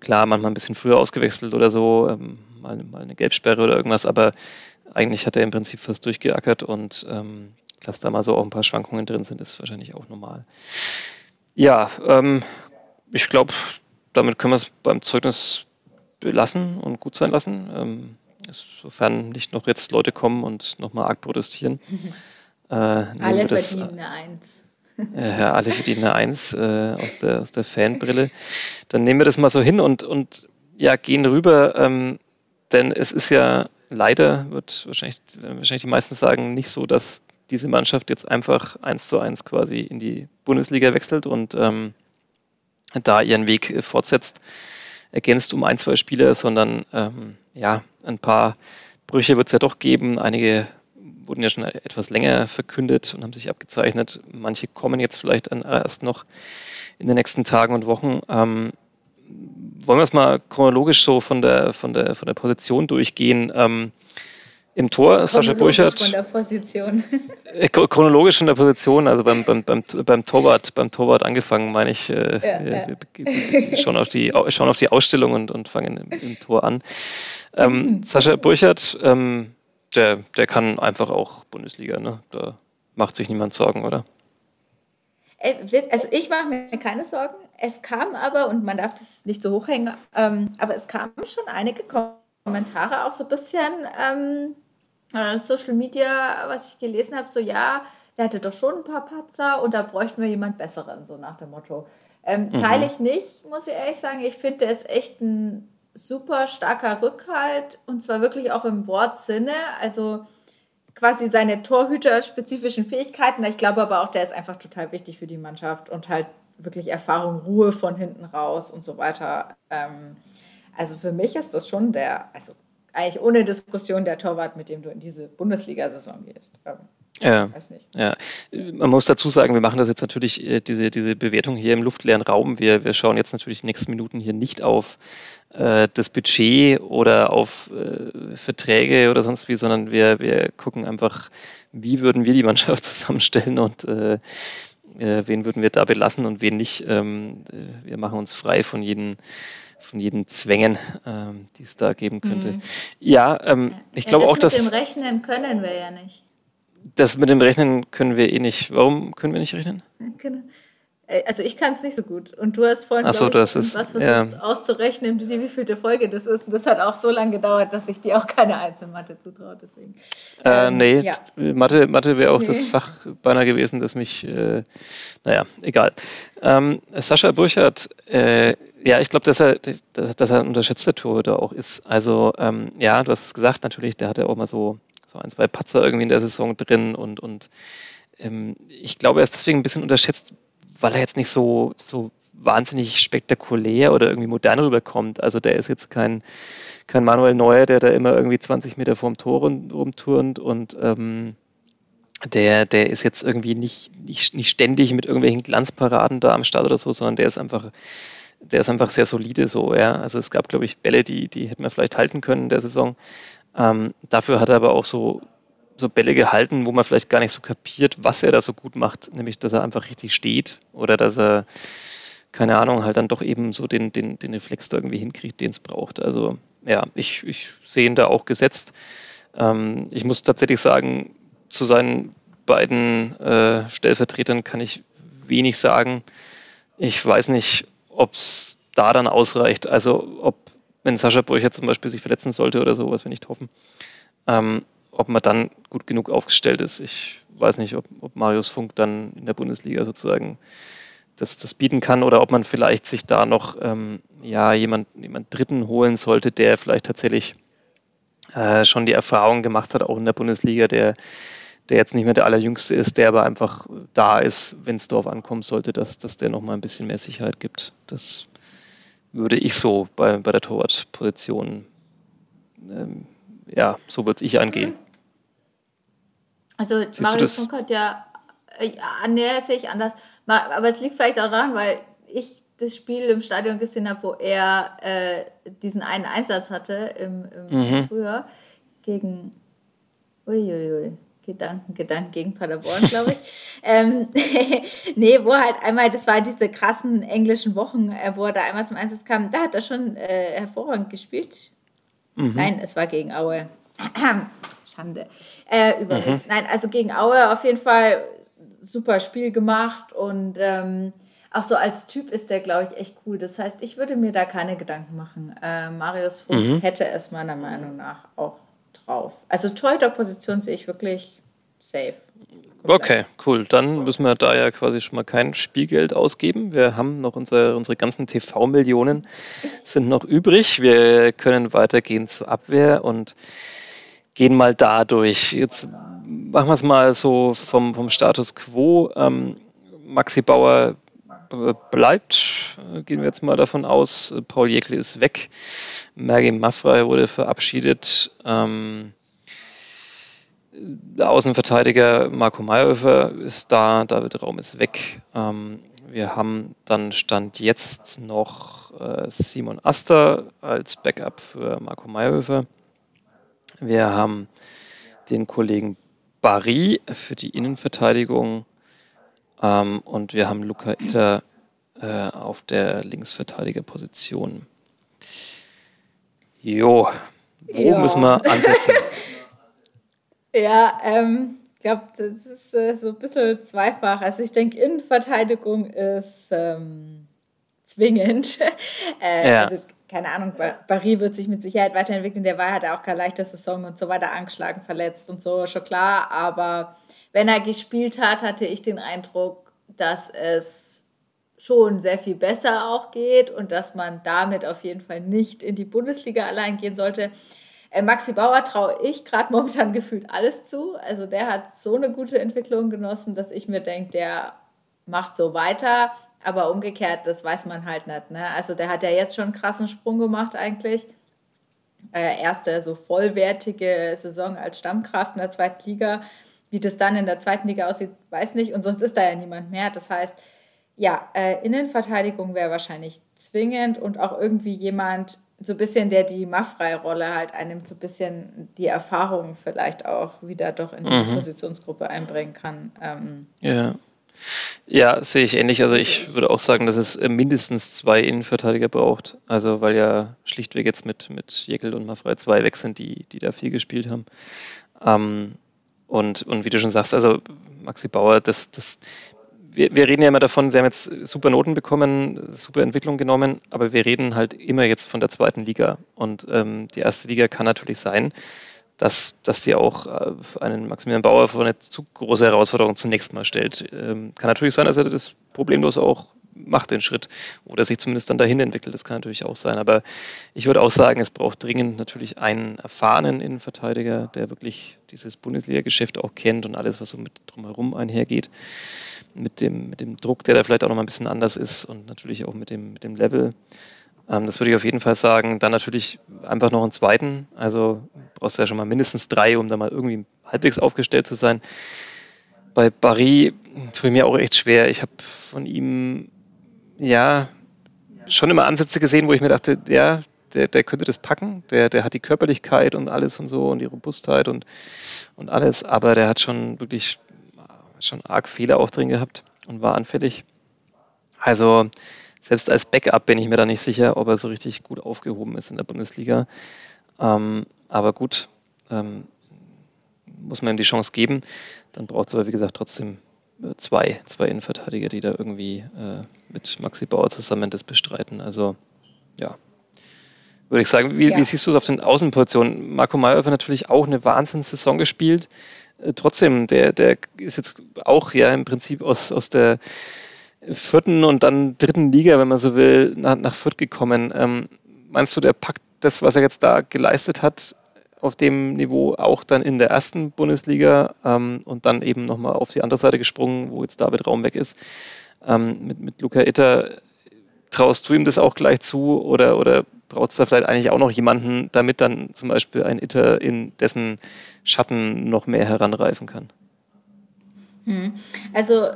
klar, manchmal ein bisschen früher ausgewechselt oder so, ähm, mal, mal, eine Gelbsperre oder irgendwas, aber eigentlich hat er im Prinzip fast durchgeackert und ähm, dass da mal so auch ein paar Schwankungen drin sind, ist wahrscheinlich auch normal. Ja, ähm, ich glaube, damit können wir es beim Zeugnis belassen und gut sein lassen. Ähm, sofern nicht noch jetzt Leute kommen und nochmal arg protestieren. Äh, Alle verdienen eine Eins. Ja, alle verdienen eine Eins äh, aus, der, aus der Fanbrille. Dann nehmen wir das mal so hin und, und ja, gehen rüber, ähm, denn es ist ja leider, wird wahrscheinlich, wahrscheinlich die meisten sagen, nicht so, dass diese Mannschaft jetzt einfach eins zu eins quasi in die Bundesliga wechselt und ähm, da ihren Weg fortsetzt, ergänzt um ein, zwei Spieler, sondern ähm, ja, ein paar Brüche wird es ja doch geben. Einige wurden ja schon etwas länger verkündet und haben sich abgezeichnet. Manche kommen jetzt vielleicht erst noch in den nächsten Tagen und Wochen. Ähm, wollen wir es mal chronologisch so von der, von der, von der Position durchgehen? Ähm, Im Tor Sascha Burchardt. Von der Position. Äh, chronologisch von der Position, also beim, beim, beim, beim Torwart, beim Torwart angefangen, meine ich. Äh, ja, wir, ja. Wir schauen, auf die, schauen auf die Ausstellung und, und fangen im, im Tor an. Ähm, Sascha Burchardt, ähm, der, der kann einfach auch Bundesliga, ne? Da macht sich niemand Sorgen, oder? Äh, also ich mache mir keine Sorgen. Es kam aber, und man darf das nicht so hochhängen, ähm, aber es kamen schon einige Kommentare, auch so ein bisschen ähm, äh, Social Media, was ich gelesen habe, so ja, der hatte doch schon ein paar Patzer und da bräuchten wir jemand Besseren, so nach dem Motto. Ähm, mhm. Teile ich nicht, muss ich ehrlich sagen. Ich finde, der ist echt ein super starker Rückhalt und zwar wirklich auch im Wortsinne. Also quasi seine Torhüter-spezifischen Fähigkeiten. Ich glaube aber auch, der ist einfach total wichtig für die Mannschaft und halt wirklich Erfahrung, Ruhe von hinten raus und so weiter. Ähm, also für mich ist das schon der, also eigentlich ohne Diskussion der Torwart, mit dem du in diese Bundesliga-Saison gehst. Ja, ja, man muss dazu sagen, wir machen das jetzt natürlich, äh, diese, diese Bewertung hier im luftleeren Raum. Wir, wir schauen jetzt natürlich die nächsten Minuten hier nicht auf äh, das Budget oder auf äh, Verträge oder sonst wie, sondern wir, wir gucken einfach, wie würden wir die Mannschaft zusammenstellen und äh, äh, wen würden wir da belassen und wen nicht. Ähm, äh, wir machen uns frei von jeden von jeden Zwängen, ähm, die es da geben könnte. Mhm. Ja, ähm, ich ja, glaube auch, dass. Das mit dem Rechnen können wir ja nicht. Das mit dem Rechnen können wir eh nicht. Warum können wir nicht rechnen? Genau. Äh, also ich kann es nicht so gut. Und du hast vorhin so, ich, das ist, was versucht ja. auszurechnen, wie wievielte Folge das ist. Und das hat auch so lange gedauert, dass ich dir auch keine Einzelmathe zutraue. Deswegen. Äh, ähm, nee, ja. Mathe, Mathe wäre auch nee. das Fach beinahe gewesen, das mich, äh, naja, egal. Ähm, Sascha Burchardt, äh, ja, ich glaube, dass er, dass, dass er ein unterschätzter Torhüter auch ist. Also, ähm, ja, du hast es gesagt, natürlich, der hatte auch mal so, so ein, zwei Patzer irgendwie in der Saison drin und, und ähm, ich glaube, er ist deswegen ein bisschen unterschätzt, weil er jetzt nicht so, so wahnsinnig spektakulär oder irgendwie modern rüberkommt. Also der ist jetzt kein, kein Manuel Neuer, der da immer irgendwie 20 Meter vorm Tor rumturnt und ähm, der, der ist jetzt irgendwie nicht, nicht, nicht ständig mit irgendwelchen Glanzparaden da am Start oder so, sondern der ist einfach, der ist einfach sehr solide so, ja. Also es gab, glaube ich, Bälle, die, die hätten wir vielleicht halten können in der Saison. Ähm, dafür hat er aber auch so so Bälle gehalten, wo man vielleicht gar nicht so kapiert, was er da so gut macht, nämlich dass er einfach richtig steht oder dass er, keine Ahnung, halt dann doch eben so den, den, den Reflex da irgendwie hinkriegt, den es braucht. Also ja, ich, ich sehe ihn da auch gesetzt. Ähm, ich muss tatsächlich sagen, zu seinen beiden äh, Stellvertretern kann ich wenig sagen. Ich weiß nicht, ob es da dann ausreicht. Also ob, wenn Sascha Brücher zum Beispiel sich verletzen sollte oder so, was wir nicht hoffen, ähm, ob man dann gut genug aufgestellt ist. Ich weiß nicht, ob, ob Marius Funk dann in der Bundesliga sozusagen das, das bieten kann oder ob man vielleicht sich da noch ähm, ja, jemand, jemand Dritten holen sollte, der vielleicht tatsächlich äh, schon die Erfahrung gemacht hat, auch in der Bundesliga, der, der jetzt nicht mehr der Allerjüngste ist, der aber einfach da ist, wenn es darauf ankommen sollte, dass, dass der nochmal ein bisschen mehr Sicherheit gibt. Das würde ich so bei, bei der Torwartposition ähm, ja, so würde ich angehen. Also Siehst Marius Funk hat ja, äh, nee, sehe ich anders. Aber es liegt vielleicht auch daran, weil ich das Spiel im Stadion gesehen habe, wo er äh, diesen einen Einsatz hatte im, im mhm. Frühjahr gegen uiuiui, Gedanken, Gedanken gegen Paderborn, glaube ich. ähm, nee, wo halt einmal, das war diese krassen englischen Wochen, äh, wo er da einmal zum Einsatz kam, da hat er schon äh, hervorragend gespielt. Mhm. Nein, es war gegen Aue. Schande. Äh, mhm. Nein, also gegen Aue auf jeden Fall super Spiel gemacht und ähm, auch so als Typ ist der, glaube ich, echt cool. Das heißt, ich würde mir da keine Gedanken machen. Äh, Marius Funk mhm. hätte es meiner Meinung nach auch drauf. Also Torhüter-Position sehe ich wirklich safe. Okay, cool. Dann müssen wir da ja quasi schon mal kein Spielgeld ausgeben. Wir haben noch unsere, unsere ganzen TV-Millionen sind noch übrig. Wir können weitergehen zur Abwehr und gehen mal da durch. Jetzt machen wir es mal so vom, vom Status quo. Ähm, Maxi Bauer bleibt, gehen wir jetzt mal davon aus. Paul Jäckle ist weg. Maggie Maffrey wurde verabschiedet. Ähm, der Außenverteidiger Marco Mayhofer ist da, David Raum ist weg. Ähm, wir haben dann Stand jetzt noch äh, Simon Aster als Backup für Marco Mayhofer. Wir haben den Kollegen Barry für die Innenverteidigung ähm, und wir haben Luca Itter äh, auf der Linksverteidigerposition. Jo, wo ja. müssen wir ansetzen? Ja, ähm, ich glaube, das ist äh, so ein bisschen zweifach. Also ich denke, Innenverteidigung ist ähm, zwingend. äh, ja. Also keine Ahnung, Barry wird sich mit Sicherheit weiterentwickeln. Der war halt auch keine leichte Saison und so weiter angeschlagen, verletzt und so, schon klar. Aber wenn er gespielt hat, hatte ich den Eindruck, dass es schon sehr viel besser auch geht und dass man damit auf jeden Fall nicht in die Bundesliga allein gehen sollte. Äh, Maxi Bauer traue ich gerade momentan gefühlt alles zu. Also der hat so eine gute Entwicklung genossen, dass ich mir denke, der macht so weiter. Aber umgekehrt, das weiß man halt nicht. Ne? Also der hat ja jetzt schon einen krassen Sprung gemacht eigentlich. Äh, erste so vollwertige Saison als Stammkraft in der zweiten Liga. Wie das dann in der zweiten Liga aussieht, weiß nicht. Und sonst ist da ja niemand mehr. Das heißt, ja, äh, Innenverteidigung wäre wahrscheinlich zwingend und auch irgendwie jemand, so ein bisschen, der die Maffrei-Rolle halt einem so ein bisschen die Erfahrung vielleicht auch wieder doch in diese mhm. Positionsgruppe einbringen kann. Ähm, ja. Ja, sehe ich ähnlich. Also ich würde auch sagen, dass es äh, mindestens zwei Innenverteidiger braucht. Also weil ja schlichtweg jetzt mit, mit Jekyll und Maffrey zwei weg sind, die, die da viel gespielt haben. Ähm, und, und wie du schon sagst, also Maxi Bauer, das, das wir, wir, reden ja immer davon, sie haben jetzt super Noten bekommen, super Entwicklung genommen, aber wir reden halt immer jetzt von der zweiten Liga. Und ähm, die erste Liga kann natürlich sein, dass, dass die auch äh, einen Maximilian Bauer vor eine zu große Herausforderung zunächst mal stellt. Ähm, kann natürlich sein, dass er das problemlos auch macht, den Schritt, oder sich zumindest dann dahin entwickelt. Das kann natürlich auch sein. Aber ich würde auch sagen, es braucht dringend natürlich einen erfahrenen Innenverteidiger, der wirklich dieses Bundesliga-Geschäft auch kennt und alles, was so mit drumherum einhergeht mit dem, mit dem Druck, der da vielleicht auch noch mal ein bisschen anders ist und natürlich auch mit dem, mit dem Level. Ähm, das würde ich auf jeden Fall sagen. Dann natürlich einfach noch einen zweiten. Also brauchst du ja schon mal mindestens drei, um da mal irgendwie halbwegs aufgestellt zu sein. Bei Barry tue ich mir auch echt schwer. Ich habe von ihm ja schon immer Ansätze gesehen, wo ich mir dachte, ja, der, der könnte das packen. Der, der hat die Körperlichkeit und alles und so und die Robustheit und, und alles, aber der hat schon wirklich schon arg Fehler auch drin gehabt und war anfällig. Also selbst als Backup bin ich mir da nicht sicher, ob er so richtig gut aufgehoben ist in der Bundesliga. Ähm, aber gut, ähm, muss man ihm die Chance geben. Dann braucht es aber, wie gesagt, trotzdem zwei, zwei Innenverteidiger, die da irgendwie äh, mit Maxi Bauer zusammen das bestreiten. Also ja, würde ich sagen. Wie, ja. wie siehst du es auf den Außenpositionen? Marco Mayer hat natürlich auch eine Wahnsinnssaison gespielt. Äh, trotzdem, der, der ist jetzt auch ja im Prinzip aus, aus der vierten und dann dritten Liga, wenn man so will, nach, nach Fürth gekommen. Ähm, meinst du, der packt das, was er jetzt da geleistet hat, auf dem Niveau auch dann in der ersten Bundesliga ähm, und dann eben nochmal auf die andere Seite gesprungen, wo jetzt David Raum weg ist. Ähm, mit, mit Luca Itter traust du ihm das auch gleich zu oder, oder braucht es da vielleicht eigentlich auch noch jemanden, damit dann zum Beispiel ein Itter in dessen Schatten noch mehr heranreifen kann? Hm. Also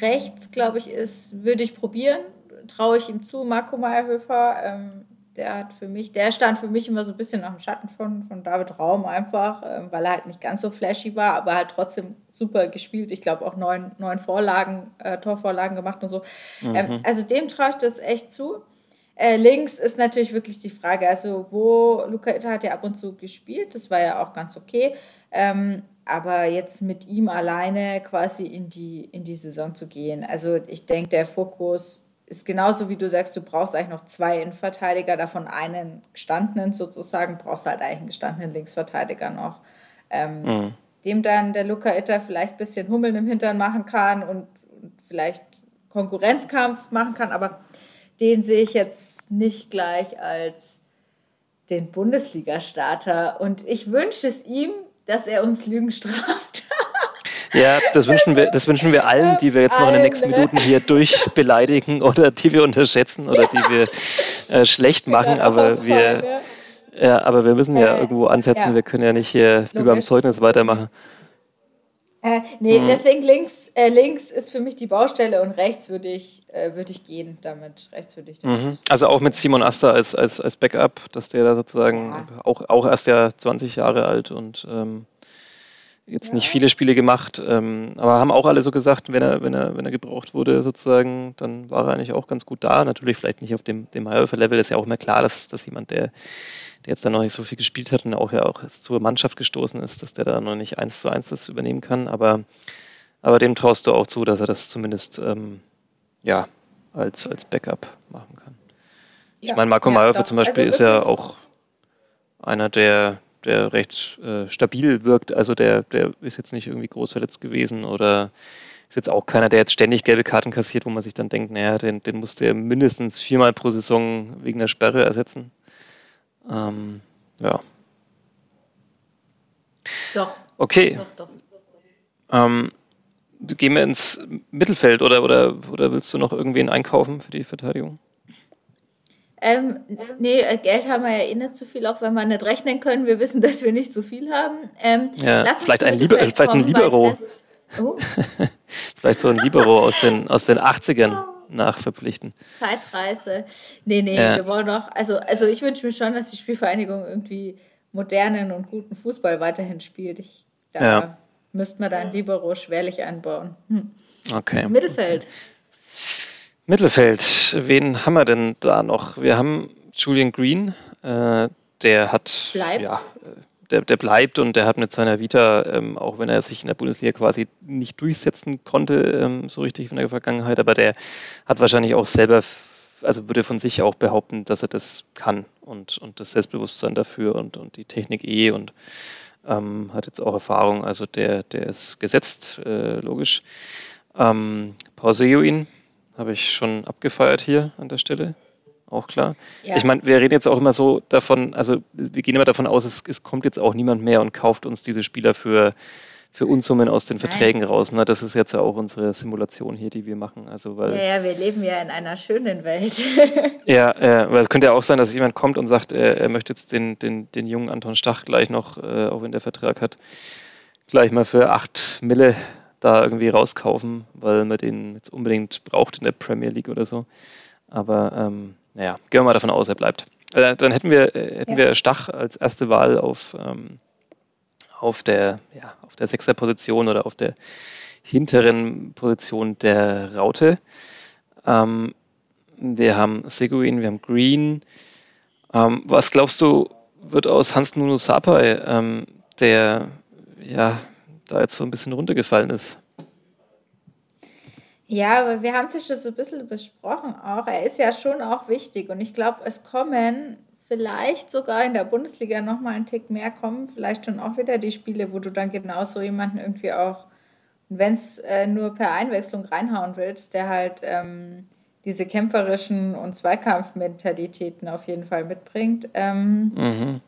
rechts, glaube ich, ist, würde ich probieren, traue ich ihm zu, Marco Meyerhöfer. Ähm, der hat für mich, der stand für mich immer so ein bisschen nach dem Schatten von, von David Raum einfach, ähm, weil er halt nicht ganz so flashy war, aber halt trotzdem super gespielt. Ich glaube auch neun, neun Vorlagen, äh, Torvorlagen gemacht und so. Ähm, mhm. Ähm, also dem traue ich das echt zu. Äh, links ist natürlich wirklich die Frage, also wo Luca Itta hat ja ab und zu gespielt, das war ja auch ganz okay, ähm, aber jetzt mit ihm alleine quasi in die, in die Saison zu gehen, also ich denke, der Fokus ist genauso wie du sagst, du brauchst eigentlich noch zwei Innenverteidiger, davon einen gestandenen sozusagen, brauchst halt eigentlich einen gestandenen Linksverteidiger noch, ähm, mhm. dem dann der Luca Itta vielleicht ein bisschen Hummeln im Hintern machen kann und, und vielleicht Konkurrenzkampf machen kann, aber den sehe ich jetzt nicht gleich als den Bundesliga-Starter. Und ich wünsche es ihm, dass er uns Lügen straft. Ja, das wünschen wir, das wünschen wir allen, die wir jetzt noch in den nächsten Minuten hier durchbeleidigen oder die wir unterschätzen oder die wir äh, schlecht machen. Aber wir, ja, aber wir müssen ja äh, irgendwo ansetzen. Wir können ja nicht hier wie beim Zeugnis weitermachen. Äh, nee, mhm. deswegen links, äh, links ist für mich die Baustelle und rechts würde ich, äh, würd ich gehen damit. Rechts würde ich damit. Mhm. Also auch mit Simon Asta als, als, als Backup, dass der da sozusagen ja. auch, auch erst ja 20 Jahre alt und ähm, jetzt ja. nicht viele Spiele gemacht, ähm, aber haben auch alle so gesagt, wenn er, wenn er, wenn er gebraucht wurde, sozusagen, dann war er eigentlich auch ganz gut da. Natürlich vielleicht nicht auf dem, dem High-Level, ist ja auch immer klar, dass, dass jemand, der der jetzt dann noch nicht so viel gespielt hat und auch ja auch zur Mannschaft gestoßen ist, dass der da noch nicht eins zu eins das übernehmen kann. Aber, aber dem traust du auch zu, dass er das zumindest ähm, ja, als, als Backup machen kann. Ja, ich meine, Marco ja, Mayhofer zum Beispiel also ist ja auch einer, der, der recht äh, stabil wirkt. Also der, der ist jetzt nicht irgendwie groß verletzt gewesen oder ist jetzt auch keiner, der jetzt ständig gelbe Karten kassiert, wo man sich dann denkt, naja, den, den musste er mindestens viermal pro Saison wegen der Sperre ersetzen. Ähm, ja. Doch. Okay. Doch, doch. Ähm, gehen wir ins Mittelfeld oder, oder, oder willst du noch irgendwen einkaufen für die Verteidigung? Ähm, nee, äh, Geld haben wir ja eh nicht so viel, auch wenn wir nicht rechnen können. Wir wissen, dass wir nicht so viel haben. Ähm, ja, vielleicht ein, Liber vielleicht ein Libero. Oh. vielleicht so ein Libero aus den, aus den 80ern nachverpflichten. Zeitreise. Nee, nee, ja. wir wollen doch, also, also ich wünsche mir schon, dass die Spielvereinigung irgendwie modernen und guten Fußball weiterhin spielt. Ich, da ja. müsste man da ein Libero schwerlich einbauen. Hm. Okay. Mittelfeld. Mittelfeld, wen haben wir denn da noch? Wir haben Julian Green, äh, der hat bleibt. ja der, der, bleibt und der hat mit seiner Vita, ähm, auch wenn er sich in der Bundesliga quasi nicht durchsetzen konnte, ähm, so richtig in der Vergangenheit, aber der hat wahrscheinlich auch selber, also würde von sich auch behaupten, dass er das kann und, und das Selbstbewusstsein dafür und, und die Technik eh und ähm, hat jetzt auch Erfahrung, also der, der ist gesetzt, äh, logisch. Ähm, Pauseoin habe ich schon abgefeiert hier an der Stelle. Auch klar. Ja. Ich meine, wir reden jetzt auch immer so davon, also wir gehen immer davon aus, es, es, kommt jetzt auch niemand mehr und kauft uns diese Spieler für, für Unsummen aus den Verträgen Nein. raus. Ne? Das ist jetzt auch unsere Simulation hier, die wir machen. Also, weil, ja, ja, wir leben ja in einer schönen Welt. ja, äh, weil es könnte ja auch sein, dass jemand kommt und sagt, er, er möchte jetzt den, den, den jungen Anton Stach gleich noch, äh, auch wenn der Vertrag hat, gleich mal für 8 Mille da irgendwie rauskaufen, weil man den jetzt unbedingt braucht in der Premier League oder so. Aber ähm, naja, gehen wir mal davon aus, er bleibt. Äh, dann hätten wir, äh, hätten ja. wir Stach als erste Wahl auf, ähm, auf der, ja, auf der Sechser-Position oder auf der hinteren Position der Raute. Ähm, wir haben Seguin, wir haben Green. Ähm, was glaubst du, wird aus Hans Nuno Sapai, ähm, der ja da jetzt so ein bisschen runtergefallen ist. Ja, aber wir haben es ja schon so ein bisschen besprochen auch. Er ist ja schon auch wichtig und ich glaube, es kommen vielleicht sogar in der Bundesliga nochmal einen Tick mehr kommen, vielleicht schon auch wieder die Spiele, wo du dann genau so jemanden irgendwie auch, wenn es äh, nur per Einwechslung reinhauen willst, der halt ähm, diese kämpferischen und Zweikampfmentalitäten auf jeden Fall mitbringt. Ähm, mhm.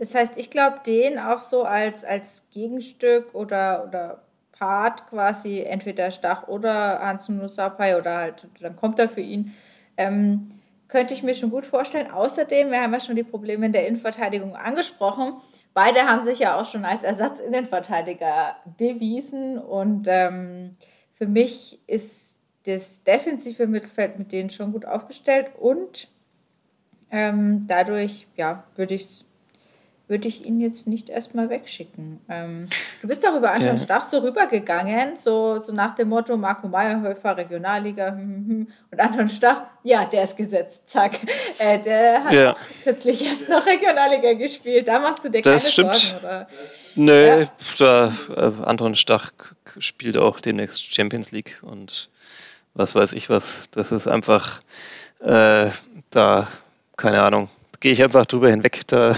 Das heißt, ich glaube, den auch so als, als Gegenstück oder, oder Part quasi, entweder Stach oder Hans Nusapai oder halt, dann kommt er für ihn, ähm, könnte ich mir schon gut vorstellen. Außerdem, wir haben ja schon die Probleme in der Innenverteidigung angesprochen. Beide haben sich ja auch schon als Ersatzinnenverteidiger bewiesen und ähm, für mich ist das defensive Mittelfeld mit denen schon gut aufgestellt und ähm, dadurch, ja, würde ich es würde ich ihn jetzt nicht erstmal wegschicken. Ähm, du bist auch über Anton ja. Stach so rübergegangen, so, so nach dem Motto Marco Meyerhöfer, Regionalliga, hm, hm, hm. und Anton Stach, ja, der ist gesetzt, zack. Äh, der hat ja. kürzlich erst noch Regionalliga gespielt, da machst du dir das keine stimmt. Sorgen, oder? Nö, ja. da, äh, Anton Stach spielt auch demnächst Champions League und was weiß ich was. Das ist einfach, äh, da, keine Ahnung, gehe ich einfach drüber hinweg, da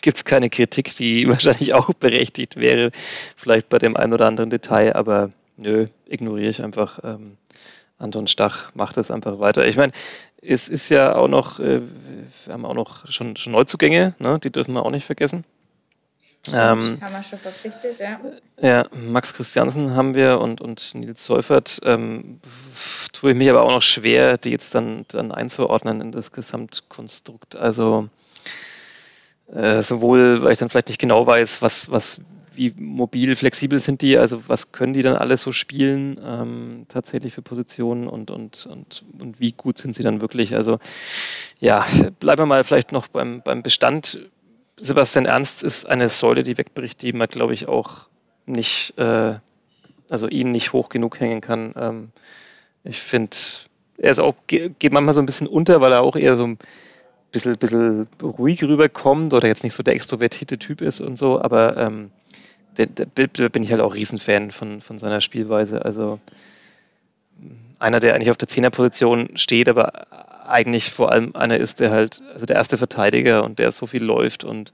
gibt es keine Kritik, die wahrscheinlich auch berechtigt wäre, vielleicht bei dem einen oder anderen Detail, aber nö, ignoriere ich einfach. Ähm, Anton Stach macht das einfach weiter. Ich meine, es ist ja auch noch, äh, wir haben auch noch schon, schon Neuzugänge, ne? die dürfen wir auch nicht vergessen. Stimmt, ähm, haben wir schon verpflichtet, ja. Ja, Max Christiansen haben wir und, und Nils Seufert. Ähm, tue ich mich aber auch noch schwer, die jetzt dann, dann einzuordnen in das Gesamtkonstrukt. Also äh, sowohl, weil ich dann vielleicht nicht genau weiß, was, was, wie mobil, flexibel sind die, also was können die dann alles so spielen, ähm, tatsächlich für Positionen und, und, und, und wie gut sind sie dann wirklich. Also ja, bleiben wir mal vielleicht noch beim, beim Bestand. Sebastian Ernst ist eine Säule, die wegbricht, die man, glaube ich, auch nicht, äh, also ihn nicht hoch genug hängen kann. Ähm, ich finde, er ist auch, geht manchmal so ein bisschen unter, weil er auch eher so ein bisschen, bisschen ruhig rüberkommt oder jetzt nicht so der extrovertierte Typ ist und so, aber ähm, der, der, der bin ich halt auch Riesenfan von, von seiner Spielweise. Also einer, der eigentlich auf der Zehnerposition steht, aber eigentlich vor allem einer ist, der halt, also der erste Verteidiger und der so viel läuft und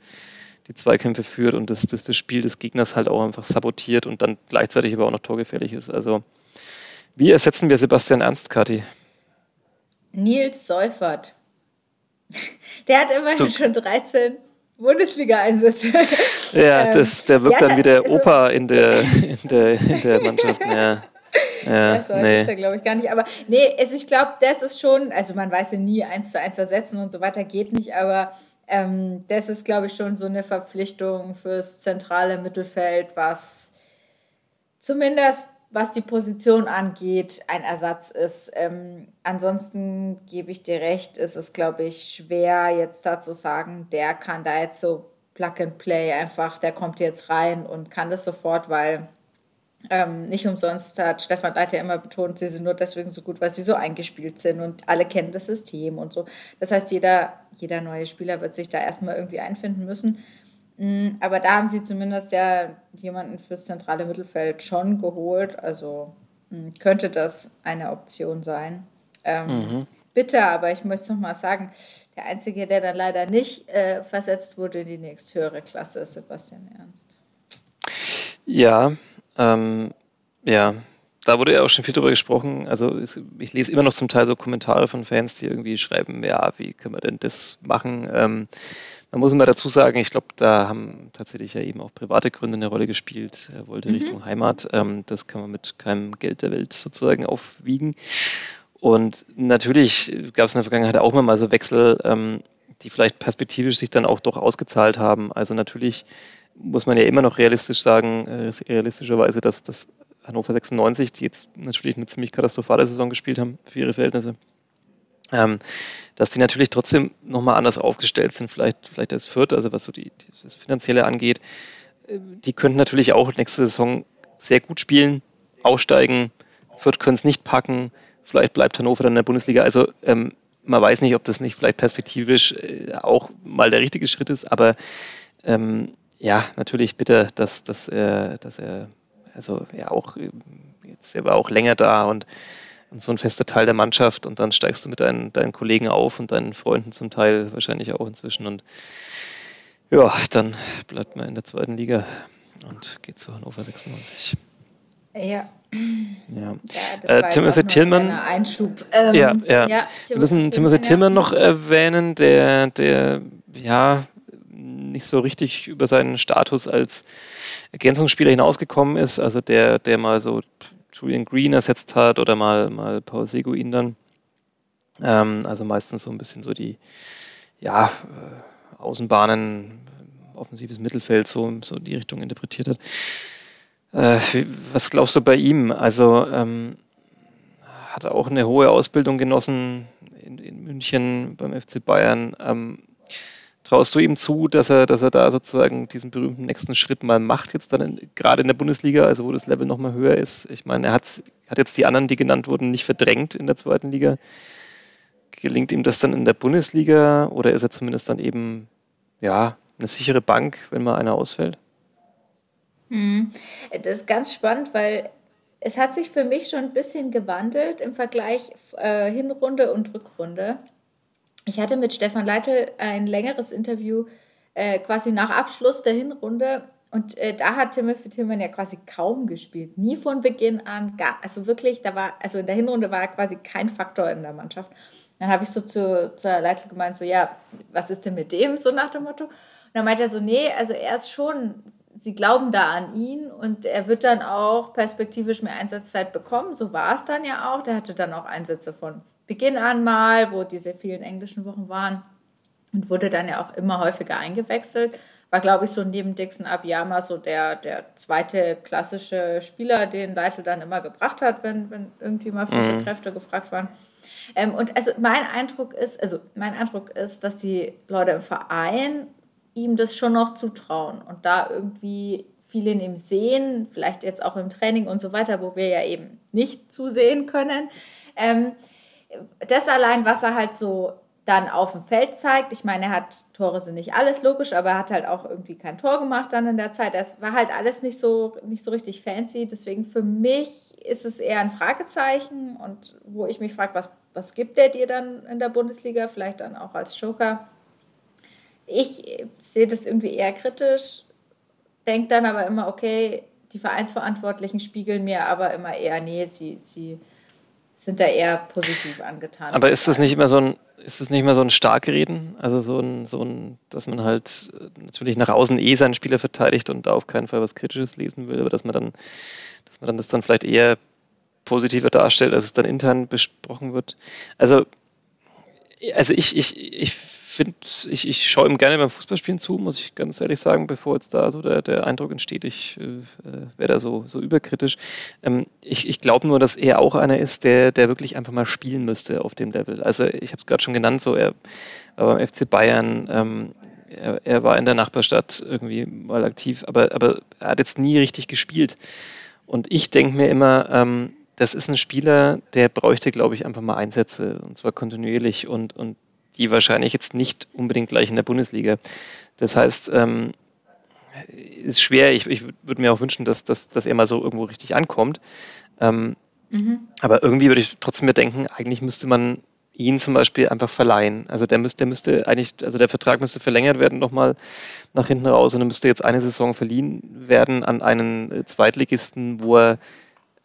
die Zweikämpfe führt und das, das, das Spiel des Gegners halt auch einfach sabotiert und dann gleichzeitig aber auch noch torgefährlich ist. Also wie ersetzen wir Sebastian Ernst, Kati? Nils Seufert. Der hat immerhin schon 13 Bundesliga-Einsätze. Ja, ähm, das, der wirkt ja, dann wie der also, Opa in der, in der, in der Mannschaft. Ja. Ja, das nee. ist er, glaube ich, gar nicht. Aber nee, also ich glaube, das ist schon, also man weiß ja nie eins zu eins ersetzen und so weiter, geht nicht, aber ähm, das ist, glaube ich, schon so eine Verpflichtung fürs zentrale Mittelfeld, was zumindest was die Position angeht, ein Ersatz ist. Ähm, ansonsten gebe ich dir recht, ist es, glaube ich, schwer jetzt da zu sagen, der kann da jetzt so Plug and Play einfach, der kommt jetzt rein und kann das sofort, weil ähm, nicht umsonst hat Stefan Leiter immer betont, sie sind nur deswegen so gut, weil sie so eingespielt sind und alle kennen das System und so. Das heißt, jeder, jeder neue Spieler wird sich da erstmal irgendwie einfinden müssen. Mm, aber da haben sie zumindest ja jemanden fürs zentrale Mittelfeld schon geholt. Also mm, könnte das eine Option sein. Ähm, mhm. Bitte, aber ich möchte noch mal sagen, der Einzige, der dann leider nicht äh, versetzt wurde in die nächsthöhere Klasse, ist Sebastian Ernst. Ja, ähm, ja, da wurde ja auch schon viel drüber gesprochen. Also ich lese immer noch zum Teil so Kommentare von Fans, die irgendwie schreiben, ja, wie können wir denn das machen? Ähm, man muss immer dazu sagen, ich glaube, da haben tatsächlich ja eben auch private Gründe eine Rolle gespielt. Er wollte mhm. Richtung Heimat. Ähm, das kann man mit keinem Geld der Welt sozusagen aufwiegen. Und natürlich gab es in der Vergangenheit auch immer mal so Wechsel, ähm, die vielleicht perspektivisch sich dann auch doch ausgezahlt haben. Also natürlich muss man ja immer noch realistisch sagen, äh, realistischerweise, dass das Hannover 96, die jetzt natürlich eine ziemlich katastrophale Saison gespielt haben für ihre Verhältnisse, ähm, dass die natürlich trotzdem nochmal anders aufgestellt sind, vielleicht, vielleicht als Fürth, also was so die, das Finanzielle angeht. Äh, die könnten natürlich auch nächste Saison sehr gut spielen, aussteigen. Fürth können es nicht packen. Vielleicht bleibt Hannover dann in der Bundesliga. Also ähm, man weiß nicht, ob das nicht vielleicht perspektivisch äh, auch mal der richtige Schritt ist, aber ähm, ja, natürlich bitte, dass, dass, er, dass er, also ja auch, jetzt er war auch länger da und und so ein fester Teil der Mannschaft und dann steigst du mit deinen, deinen Kollegen auf und deinen Freunden zum Teil wahrscheinlich auch inzwischen und ja, dann bleibt man in der zweiten Liga und geht zu Hannover 96. Ja. Ja. ja äh, Timothy Tillmann. Einschub. Ähm, ja, ja. ja Wir müssen Timothy Tillmann noch erwähnen, der, der ja nicht so richtig über seinen Status als Ergänzungsspieler hinausgekommen ist. Also der, der mal so Julian Green ersetzt hat oder mal, mal Paul Seguin dann. Ähm, also meistens so ein bisschen so die ja, äh, Außenbahnen, offensives Mittelfeld, so, so die Richtung interpretiert hat. Äh, was glaubst du bei ihm? Also ähm, hat er auch eine hohe Ausbildung genossen in, in München beim FC Bayern. Ähm, Traust du ihm zu, dass er, dass er da sozusagen diesen berühmten nächsten Schritt mal macht, jetzt dann in, gerade in der Bundesliga, also wo das Level nochmal höher ist? Ich meine, er hat, hat jetzt die anderen, die genannt wurden, nicht verdrängt in der zweiten Liga. Gelingt ihm das dann in der Bundesliga oder ist er zumindest dann eben, ja, eine sichere Bank, wenn mal einer ausfällt? Hm. Das ist ganz spannend, weil es hat sich für mich schon ein bisschen gewandelt im Vergleich äh, Hinrunde und Rückrunde. Ich hatte mit Stefan Leitl ein längeres Interview äh, quasi nach Abschluss der Hinrunde und äh, da hat Timothy Tillman ja quasi kaum gespielt, nie von Beginn an, gar, also wirklich, da war, also in der Hinrunde war er quasi kein Faktor in der Mannschaft. Dann habe ich so zu, zu Leitl gemeint, so ja, was ist denn mit dem, so nach dem Motto. Und dann meinte er so, nee, also er ist schon, sie glauben da an ihn und er wird dann auch perspektivisch mehr Einsatzzeit bekommen. So war es dann ja auch. Der hatte dann auch Einsätze von Beginn an mal, wo diese vielen englischen Wochen waren und wurde dann ja auch immer häufiger eingewechselt. War, glaube ich, so neben Dixon Abiyama so der, der zweite klassische Spieler, den Leitl dann immer gebracht hat, wenn, wenn irgendwie mal frische mhm. Kräfte gefragt waren. Ähm, und also mein Eindruck ist, also mein Eindruck ist, dass die Leute im Verein ihm das schon noch zutrauen und da irgendwie viel in ihm sehen, vielleicht jetzt auch im Training und so weiter, wo wir ja eben nicht zusehen können. Ähm, das allein, was er halt so dann auf dem Feld zeigt. Ich meine, er hat Tore sind nicht alles logisch, aber er hat halt auch irgendwie kein Tor gemacht dann in der Zeit. Das war halt alles nicht so nicht so richtig fancy. Deswegen für mich ist es eher ein Fragezeichen und wo ich mich frage, was was gibt der dir dann in der Bundesliga? Vielleicht dann auch als Joker. ich sehe das irgendwie eher kritisch, denke dann aber immer, okay, die Vereinsverantwortlichen spiegeln mir aber immer eher, nee, sie, sie sind da eher positiv angetan. Aber ist das nicht immer so ein, ist das nicht immer so ein Starkreden? Also so ein, so ein, dass man halt äh, natürlich nach außen eh seinen Spieler verteidigt und da auf keinen Fall was Kritisches lesen will, aber dass man dann, dass man dann das dann vielleicht eher positiver darstellt, als es dann intern besprochen wird. Also, also ich, ich, ich finde, ich, ich schaue ihm gerne beim Fußballspielen zu, muss ich ganz ehrlich sagen, bevor jetzt da so der, der Eindruck entsteht, ich äh, wäre da so, so überkritisch. Ähm, ich ich glaube nur, dass er auch einer ist, der, der wirklich einfach mal spielen müsste auf dem Level. Also ich habe es gerade schon genannt, so er war beim FC Bayern, ähm, er, er, war in der Nachbarstadt irgendwie mal aktiv, aber, aber er hat jetzt nie richtig gespielt. Und ich denke mir immer, ähm, das ist ein Spieler, der bräuchte, glaube ich, einfach mal Einsätze und zwar kontinuierlich und, und die wahrscheinlich jetzt nicht unbedingt gleich in der Bundesliga. Das heißt, ähm, ist schwer. Ich, ich würde mir auch wünschen, dass, dass, dass er mal so irgendwo richtig ankommt. Ähm, mhm. Aber irgendwie würde ich trotzdem mir denken, eigentlich müsste man ihn zum Beispiel einfach verleihen. Also der müsste, der müsste eigentlich, also der Vertrag müsste verlängert werden nochmal nach hinten raus und er müsste jetzt eine Saison verliehen werden an einen Zweitligisten, wo er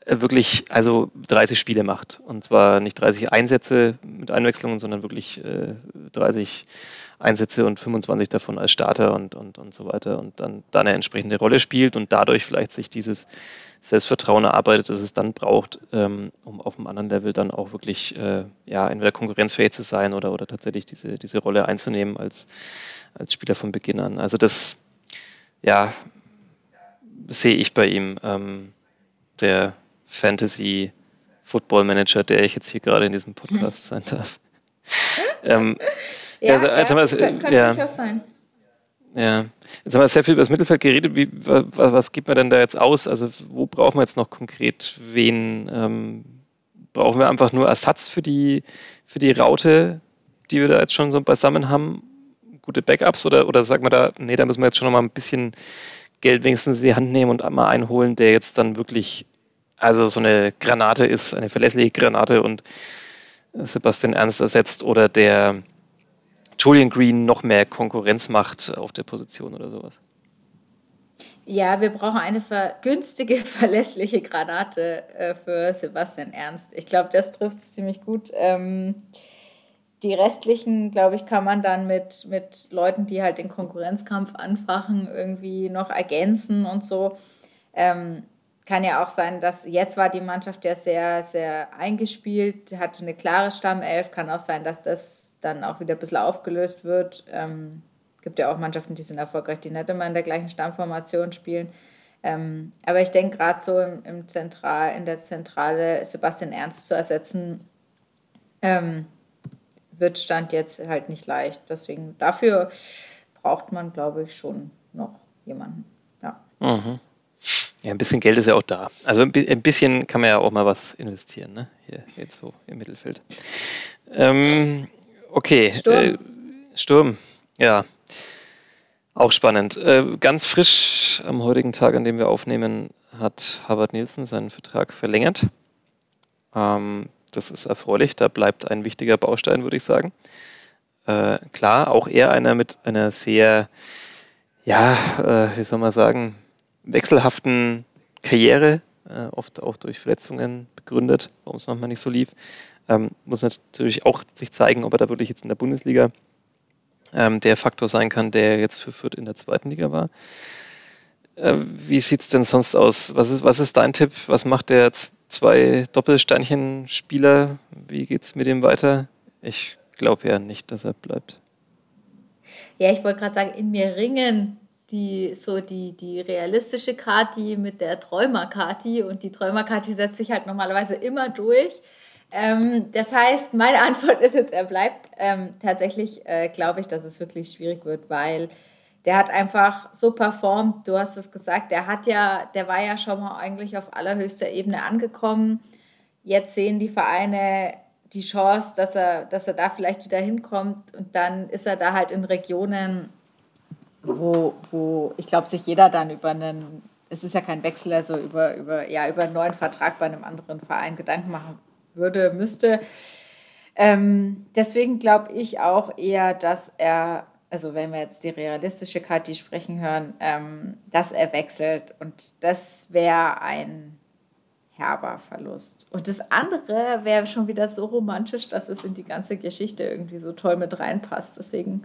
wirklich also 30 Spiele macht. Und zwar nicht 30 Einsätze mit Einwechslungen, sondern wirklich äh, 30 Einsätze und 25 davon als Starter und, und, und so weiter und dann, dann eine entsprechende Rolle spielt und dadurch vielleicht sich dieses Selbstvertrauen erarbeitet, das es dann braucht, ähm, um auf einem anderen Level dann auch wirklich äh, ja, entweder konkurrenzfähig zu sein oder, oder tatsächlich diese, diese Rolle einzunehmen als, als Spieler von Beginn an. Also das, ja, sehe ich bei ihm. Ähm, der Fantasy Football Manager, der ich jetzt hier gerade in diesem Podcast sein darf. ähm, ja, also, ja, also, könnte ja. durchaus sein. Ja, jetzt haben wir sehr viel über das Mittelfeld geredet. Wie, was, was gibt man denn da jetzt aus? Also wo brauchen wir jetzt noch konkret wen? Ähm, brauchen wir einfach nur Ersatz für die, für die Raute, die wir da jetzt schon so beisammen haben? Gute Backups oder, oder sagen wir da, nee, da müssen wir jetzt schon noch mal ein bisschen Geld wenigstens in die Hand nehmen und einmal einholen, der jetzt dann wirklich also so eine Granate ist, eine verlässliche Granate und Sebastian Ernst ersetzt oder der Julian Green noch mehr Konkurrenz macht auf der Position oder sowas. Ja, wir brauchen eine günstige, verlässliche Granate äh, für Sebastian Ernst. Ich glaube, das trifft es ziemlich gut. Ähm, die restlichen, glaube ich, kann man dann mit, mit Leuten, die halt den Konkurrenzkampf anfachen, irgendwie noch ergänzen und so. Ähm, kann ja auch sein, dass jetzt war die Mannschaft ja sehr, sehr eingespielt, hatte eine klare Stammelf. Kann auch sein, dass das dann auch wieder ein bisschen aufgelöst wird. Ähm, gibt ja auch Mannschaften, die sind erfolgreich, die nicht immer in der gleichen Stammformation spielen. Ähm, aber ich denke, gerade so im, im, Zentral, in der Zentrale Sebastian Ernst zu ersetzen, ähm, wird Stand jetzt halt nicht leicht. Deswegen dafür braucht man, glaube ich, schon noch jemanden. Ja. Mhm. Ja, ein bisschen Geld ist ja auch da. Also ein bisschen kann man ja auch mal was investieren, ne? Hier, jetzt so im Mittelfeld. Ähm, okay. Sturm. Äh, Sturm, ja. Auch spannend. Äh, ganz frisch am heutigen Tag, an dem wir aufnehmen, hat Harvard Nielsen seinen Vertrag verlängert. Ähm, das ist erfreulich. Da bleibt ein wichtiger Baustein, würde ich sagen. Äh, klar, auch er einer mit einer sehr, ja, äh, wie soll man sagen, wechselhaften Karriere, äh, oft auch durch Verletzungen begründet, warum es manchmal nicht so lief. Ähm, muss natürlich auch sich zeigen, ob er da wirklich jetzt in der Bundesliga ähm, der Faktor sein kann, der jetzt für Fürth in der zweiten Liga war. Äh, wie sieht es denn sonst aus? Was ist, was ist dein Tipp? Was macht der zwei Doppelsteinchen-Spieler? Wie geht es mit dem weiter? Ich glaube ja nicht, dass er bleibt. Ja, ich wollte gerade sagen, in mir ringen die so die, die realistische Kati mit der Träumer-Kati und die Träumer-Kati setzt sich halt normalerweise immer durch. Ähm, das heißt, meine Antwort ist jetzt, er bleibt. Ähm, tatsächlich äh, glaube ich, dass es wirklich schwierig wird, weil der hat einfach so performt. Du hast es gesagt, der hat ja, der war ja schon mal eigentlich auf allerhöchster Ebene angekommen. Jetzt sehen die Vereine die Chance, dass er, dass er da vielleicht wieder hinkommt und dann ist er da halt in Regionen, wo, wo ich glaube, sich jeder dann über einen, es ist ja kein Wechsel, also über, über, ja, über einen neuen Vertrag bei einem anderen Verein Gedanken machen würde, müsste. Ähm, deswegen glaube ich auch eher, dass er also wenn wir jetzt die realistische Kati sprechen hören, ähm, dass er wechselt. Und das wäre ein herber Verlust. Und das andere wäre schon wieder so romantisch, dass es in die ganze Geschichte irgendwie so toll mit reinpasst. Deswegen,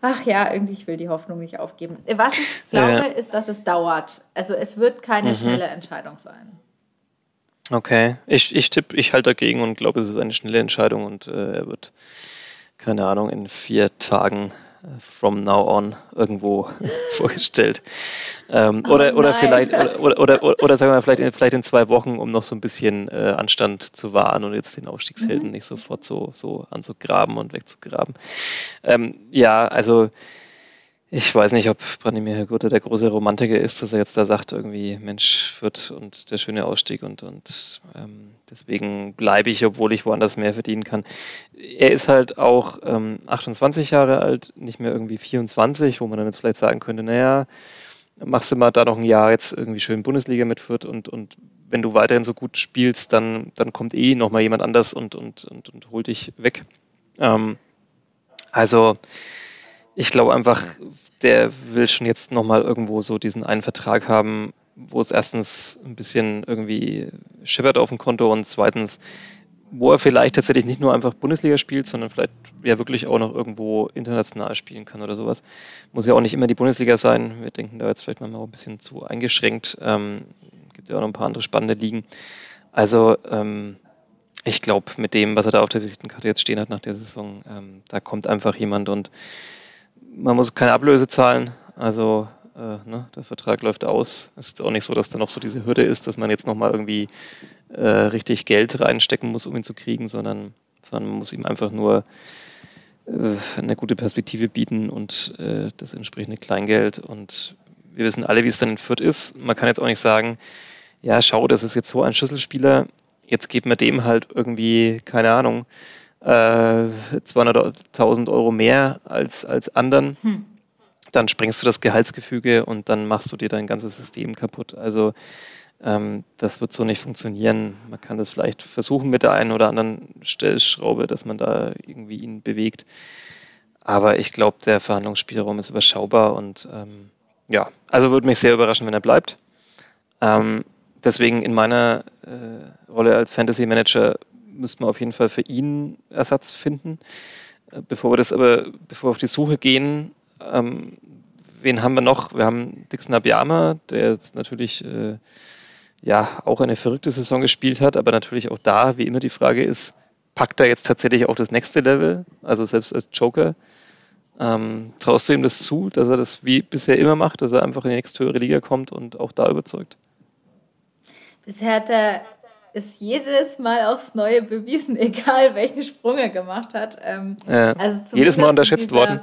ach ja, irgendwie, ich will die Hoffnung nicht aufgeben. Was ich glaube, ja. ist, dass es dauert. Also es wird keine mhm. schnelle Entscheidung sein. Okay, ich, ich tippe, ich halte dagegen und glaube, es ist eine schnelle Entscheidung und äh, er wird, keine Ahnung, in vier Tagen from now on irgendwo vorgestellt. Ähm, oh oder, oder vielleicht, oder, oder, oder, oder, sagen wir vielleicht in, vielleicht in zwei Wochen, um noch so ein bisschen äh, Anstand zu wahren und jetzt den Aufstiegshelden mhm. nicht sofort so, so anzugraben und wegzugraben. Ähm, ja, also ich weiß nicht, ob Branimir Hergurte der große Romantiker ist, dass er jetzt da sagt, irgendwie Mensch wird und der schöne Ausstieg und, und ähm, deswegen bleibe ich, obwohl ich woanders mehr verdienen kann. Er ist halt auch ähm, 28 Jahre alt, nicht mehr irgendwie 24, wo man dann jetzt vielleicht sagen könnte, naja, machst du mal da noch ein Jahr jetzt irgendwie schön Bundesliga mit Fürth und, und wenn du weiterhin so gut spielst, dann, dann kommt eh nochmal jemand anders und, und, und, und holt dich weg. Ähm, also ich glaube einfach, der will schon jetzt nochmal irgendwo so diesen einen Vertrag haben, wo es erstens ein bisschen irgendwie schippert auf dem Konto und zweitens, wo er vielleicht tatsächlich nicht nur einfach Bundesliga spielt, sondern vielleicht ja wirklich auch noch irgendwo international spielen kann oder sowas. Muss ja auch nicht immer die Bundesliga sein. Wir denken da jetzt vielleicht mal ein bisschen zu eingeschränkt. Ähm, gibt ja auch noch ein paar andere spannende Ligen. Also ähm, ich glaube, mit dem, was er da auf der Visitenkarte jetzt stehen hat nach der Saison, ähm, da kommt einfach jemand und man muss keine Ablöse zahlen, also äh, ne, der Vertrag läuft aus. Es ist auch nicht so, dass da noch so diese Hürde ist, dass man jetzt nochmal irgendwie äh, richtig Geld reinstecken muss, um ihn zu kriegen, sondern, sondern man muss ihm einfach nur äh, eine gute Perspektive bieten und äh, das entsprechende Kleingeld. Und wir wissen alle, wie es dann in Fürth ist. Man kann jetzt auch nicht sagen, ja, schau, das ist jetzt so ein Schlüsselspieler, jetzt geben wir dem halt irgendwie, keine Ahnung, äh, 200.000 Euro mehr als, als anderen, hm. dann sprengst du das Gehaltsgefüge und dann machst du dir dein ganzes System kaputt. Also ähm, das wird so nicht funktionieren. Man kann das vielleicht versuchen mit der einen oder anderen Stellschraube, dass man da irgendwie ihn bewegt. Aber ich glaube, der Verhandlungsspielraum ist überschaubar und ähm, ja, also würde mich sehr überraschen, wenn er bleibt. Ähm, deswegen in meiner äh, Rolle als Fantasy Manager müssten wir auf jeden Fall für ihn Ersatz finden. Äh, bevor wir das aber, bevor wir auf die Suche gehen, ähm, wen haben wir noch? Wir haben Dixon Abiyama, der jetzt natürlich äh, ja auch eine verrückte Saison gespielt hat, aber natürlich auch da, wie immer die Frage ist, packt er jetzt tatsächlich auch das nächste Level, also selbst als Joker. Ähm, traust du ihm das zu, dass er das wie bisher immer macht, dass er einfach in die nächste höhere Liga kommt und auch da überzeugt? Bisher hat er ist jedes Mal aufs Neue bewiesen, egal welchen Sprung er gemacht hat. Ähm, ja, also jedes Mal unterschätzt dieser, worden.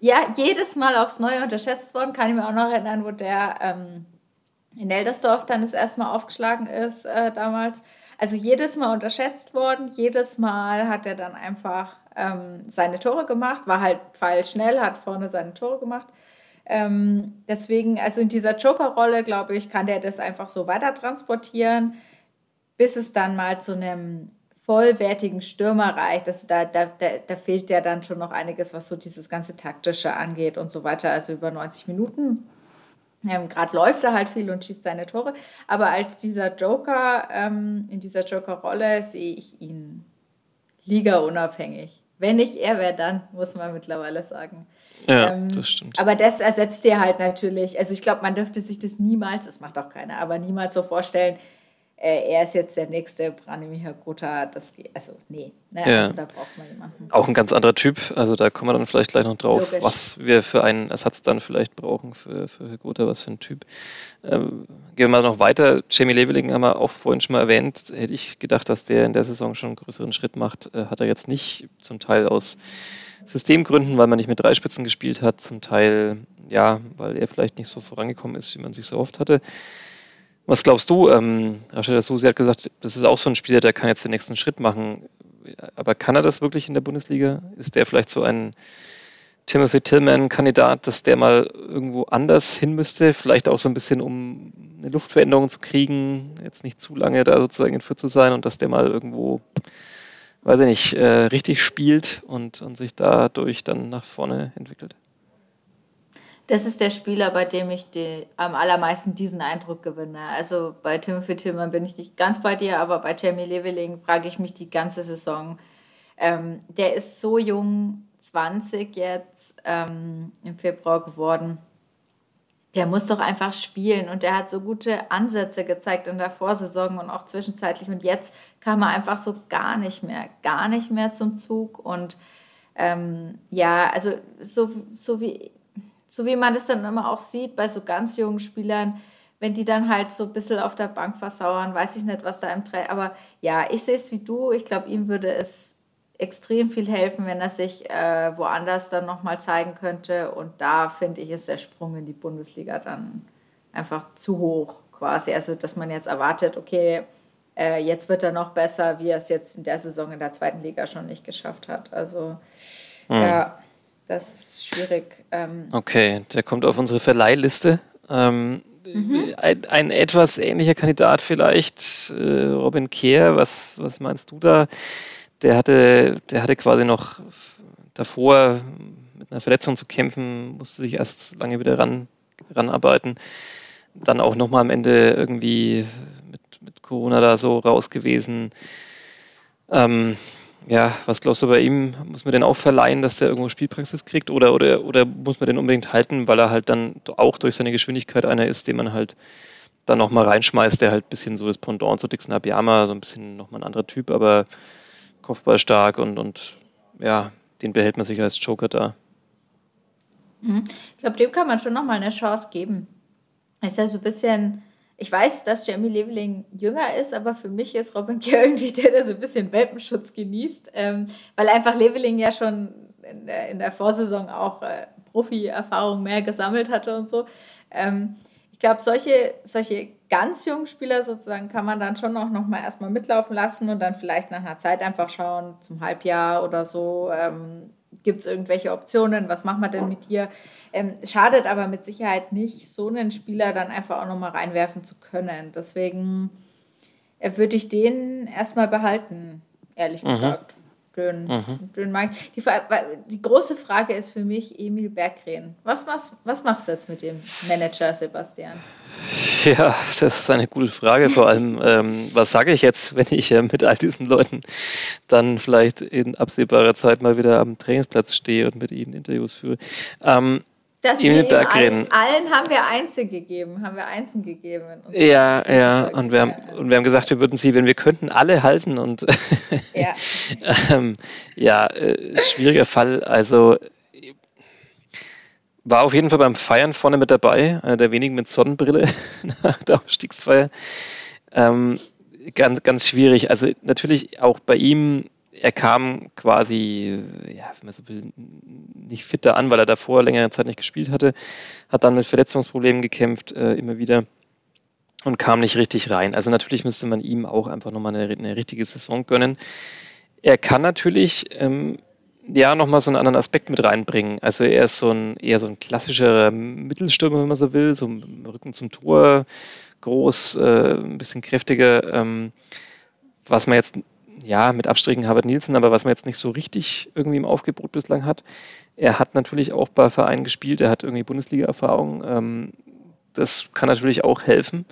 Ja, jedes Mal aufs Neue unterschätzt worden. Kann ich mir auch noch erinnern, wo der ähm, in Eldersdorf dann das erste Mal aufgeschlagen ist äh, damals. Also jedes Mal unterschätzt worden. Jedes Mal hat er dann einfach ähm, seine Tore gemacht, war halt pfeilschnell, hat vorne seine Tore gemacht. Ähm, deswegen, also in dieser Joker-Rolle, glaube ich, kann der das einfach so weiter transportieren bis es dann mal zu einem vollwertigen Stürmer reicht. Das, da, da, da, fehlt ja dann schon noch einiges, was so dieses ganze Taktische angeht und so weiter. Also über 90 Minuten. Ähm, Gerade läuft er halt viel und schießt seine Tore. Aber als dieser Joker, ähm, in dieser Joker-Rolle, sehe ich ihn ligaunabhängig. Wenn nicht er wäre, dann, muss man mittlerweile sagen. Ja, ähm, das stimmt. Aber das ersetzt dir halt natürlich, also ich glaube, man dürfte sich das niemals, das macht auch keiner, aber niemals so vorstellen, äh, er ist jetzt der nächste Branimir Gotha, das also nee, ne? ja. also da braucht man jemanden. Auch ein ganz anderer Typ, also da kommen wir dann vielleicht gleich noch drauf, Logisch. was wir für einen Ersatz dann vielleicht brauchen für, für Gotha, was für ein Typ. Ähm, gehen wir mal noch weiter, Jamie Leveling haben wir auch vorhin schon mal erwähnt, hätte ich gedacht, dass der in der Saison schon einen größeren Schritt macht, äh, hat er jetzt nicht, zum Teil aus Systemgründen, weil man nicht mit drei Spitzen gespielt hat, zum Teil ja, weil er vielleicht nicht so vorangekommen ist, wie man sich so oft hatte. Was glaubst du? Ähm, Rashida Susi hat gesagt, das ist auch so ein Spieler, der kann jetzt den nächsten Schritt machen. Aber kann er das wirklich in der Bundesliga? Ist der vielleicht so ein Timothy Tillman-Kandidat, dass der mal irgendwo anders hin müsste? Vielleicht auch so ein bisschen, um eine Luftveränderung zu kriegen, jetzt nicht zu lange da sozusagen in Fürth zu sein und dass der mal irgendwo weiß ich nicht, äh, richtig spielt und, und sich dadurch dann nach vorne entwickelt. Das ist der Spieler, bei dem ich die, am allermeisten diesen Eindruck gewinne. Also bei Timothy Tillman bin ich nicht ganz bei dir, aber bei Jamie Leveling frage ich mich die ganze Saison. Ähm, der ist so jung, 20 jetzt ähm, im Februar geworden. Der muss doch einfach spielen und der hat so gute Ansätze gezeigt in der Vorsaison und auch zwischenzeitlich und jetzt kam er einfach so gar nicht mehr, gar nicht mehr zum Zug und ähm, ja, also so, so wie so wie man das dann immer auch sieht bei so ganz jungen Spielern, wenn die dann halt so ein bisschen auf der Bank versauern, weiß ich nicht, was da im Training. Aber ja, ich sehe es wie du. Ich glaube, ihm würde es extrem viel helfen, wenn er sich äh, woanders dann nochmal zeigen könnte. Und da finde ich, ist der Sprung in die Bundesliga dann einfach zu hoch quasi. Also, dass man jetzt erwartet, okay, äh, jetzt wird er noch besser, wie er es jetzt in der Saison in der zweiten Liga schon nicht geschafft hat. Also, hm. ja. Das ist schwierig. Ähm okay, der kommt auf unsere Verleihliste. Ähm, mhm. ein, ein, etwas ähnlicher Kandidat vielleicht, äh, Robin Kehr, was, was meinst du da? Der hatte, der hatte quasi noch davor mit einer Verletzung zu kämpfen, musste sich erst lange wieder ran, ranarbeiten. Dann auch nochmal am Ende irgendwie mit, mit Corona da so raus gewesen. Ähm, ja, was glaubst du bei ihm? Muss man den auch verleihen, dass der irgendwo Spielpraxis kriegt? Oder, oder, oder muss man den unbedingt halten, weil er halt dann auch durch seine Geschwindigkeit einer ist, den man halt dann nochmal reinschmeißt, der halt ein bisschen so das Pendant zu Dixon Abiyama, so ein bisschen nochmal ein anderer Typ, aber Kopfball stark und, und ja, den behält man sich als Joker da. Mhm. Ich glaube, dem kann man schon nochmal eine Chance geben. Ist ja so ein bisschen ich weiß, dass Jamie Leveling jünger ist, aber für mich ist Robin Kerr irgendwie der, der so ein bisschen Welpenschutz genießt, ähm, weil einfach Leveling ja schon in der, in der Vorsaison auch äh, Profi-Erfahrung mehr gesammelt hatte und so. Ähm, ich glaube, solche, solche ganz jungen Spieler sozusagen kann man dann schon auch noch mal erstmal mitlaufen lassen und dann vielleicht nach einer Zeit einfach schauen, zum Halbjahr oder so, ähm, gibt es irgendwelche Optionen, was machen wir denn mit dir? Ähm, schadet aber mit Sicherheit nicht, so einen Spieler dann einfach auch nochmal reinwerfen zu können. Deswegen äh, würde ich den erstmal behalten, ehrlich mhm. gesagt. Den, mhm. den mag die, die, große Frage ist für mich Emil Berggren. Was machst, was machst du jetzt mit dem Manager Sebastian? Ja, das ist eine gute Frage. Vor allem, ähm, was sage ich jetzt, wenn ich äh, mit all diesen Leuten dann vielleicht in absehbarer Zeit mal wieder am Trainingsplatz stehe und mit ihnen Interviews führe? Ähm, das Emil Berggren. Allen haben wir Einzel gegeben, haben wir Einzel gegeben. ja, ja, und wir, haben, und wir haben gesagt, wir würden sie, wenn wir könnten, alle halten und ja, ähm, ja äh, schwieriger Fall. Also war auf jeden Fall beim Feiern vorne mit dabei, einer der wenigen mit Sonnenbrille nach der Aufstiegsfeier. Ähm, ganz, ganz schwierig. Also natürlich auch bei ihm, er kam quasi, ja, wenn man so will, nicht fitter an, weil er davor längere Zeit nicht gespielt hatte, hat dann mit Verletzungsproblemen gekämpft, äh, immer wieder und kam nicht richtig rein. Also natürlich müsste man ihm auch einfach nochmal eine, eine richtige Saison gönnen. Er kann natürlich ähm, ja nochmal so einen anderen Aspekt mit reinbringen. Also er ist so ein eher so ein klassischer Mittelstürmer, wenn man so will, so Rücken zum Tor, groß, äh, ein bisschen kräftiger, ähm, was man jetzt ja mit Abstrichen Harvard Nielsen, aber was man jetzt nicht so richtig irgendwie im Aufgebot bislang hat. Er hat natürlich auch bei Vereinen gespielt, er hat irgendwie Bundesliga-Erfahrung. Ähm, das kann natürlich auch helfen.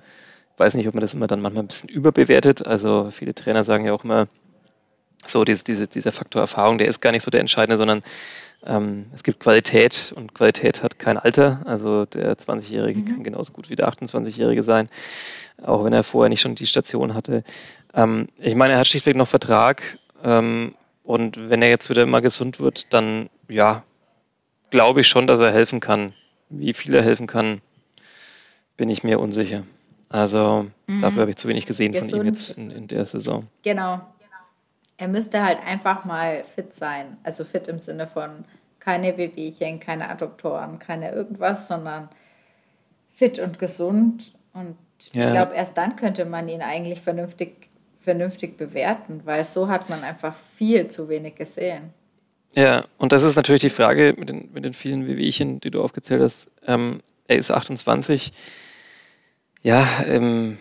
Weiß nicht, ob man das immer dann manchmal ein bisschen überbewertet. Also viele Trainer sagen ja auch immer, so diese, diese, dieser Faktor Erfahrung, der ist gar nicht so der entscheidende, sondern ähm, es gibt Qualität und Qualität hat kein Alter. Also der 20-Jährige mhm. kann genauso gut wie der 28-Jährige sein, auch wenn er vorher nicht schon die Station hatte. Ähm, ich meine, er hat schlichtweg noch Vertrag ähm, und wenn er jetzt wieder mal gesund wird, dann ja, glaube ich schon, dass er helfen kann. Wie viel er helfen kann, bin ich mir unsicher. Also mhm. dafür habe ich zu wenig gesehen gesund. von ihm jetzt in, in der Saison. Genau, er müsste halt einfach mal fit sein. Also fit im Sinne von keine Wehwehchen, keine Adduktoren, keine irgendwas, sondern fit und gesund. Und ja. ich glaube, erst dann könnte man ihn eigentlich vernünftig, vernünftig bewerten, weil so hat man einfach viel zu wenig gesehen. Ja, und das ist natürlich die Frage mit den, mit den vielen Wehwehchen, die du aufgezählt hast. Ähm, er ist 28. Ja, ähm,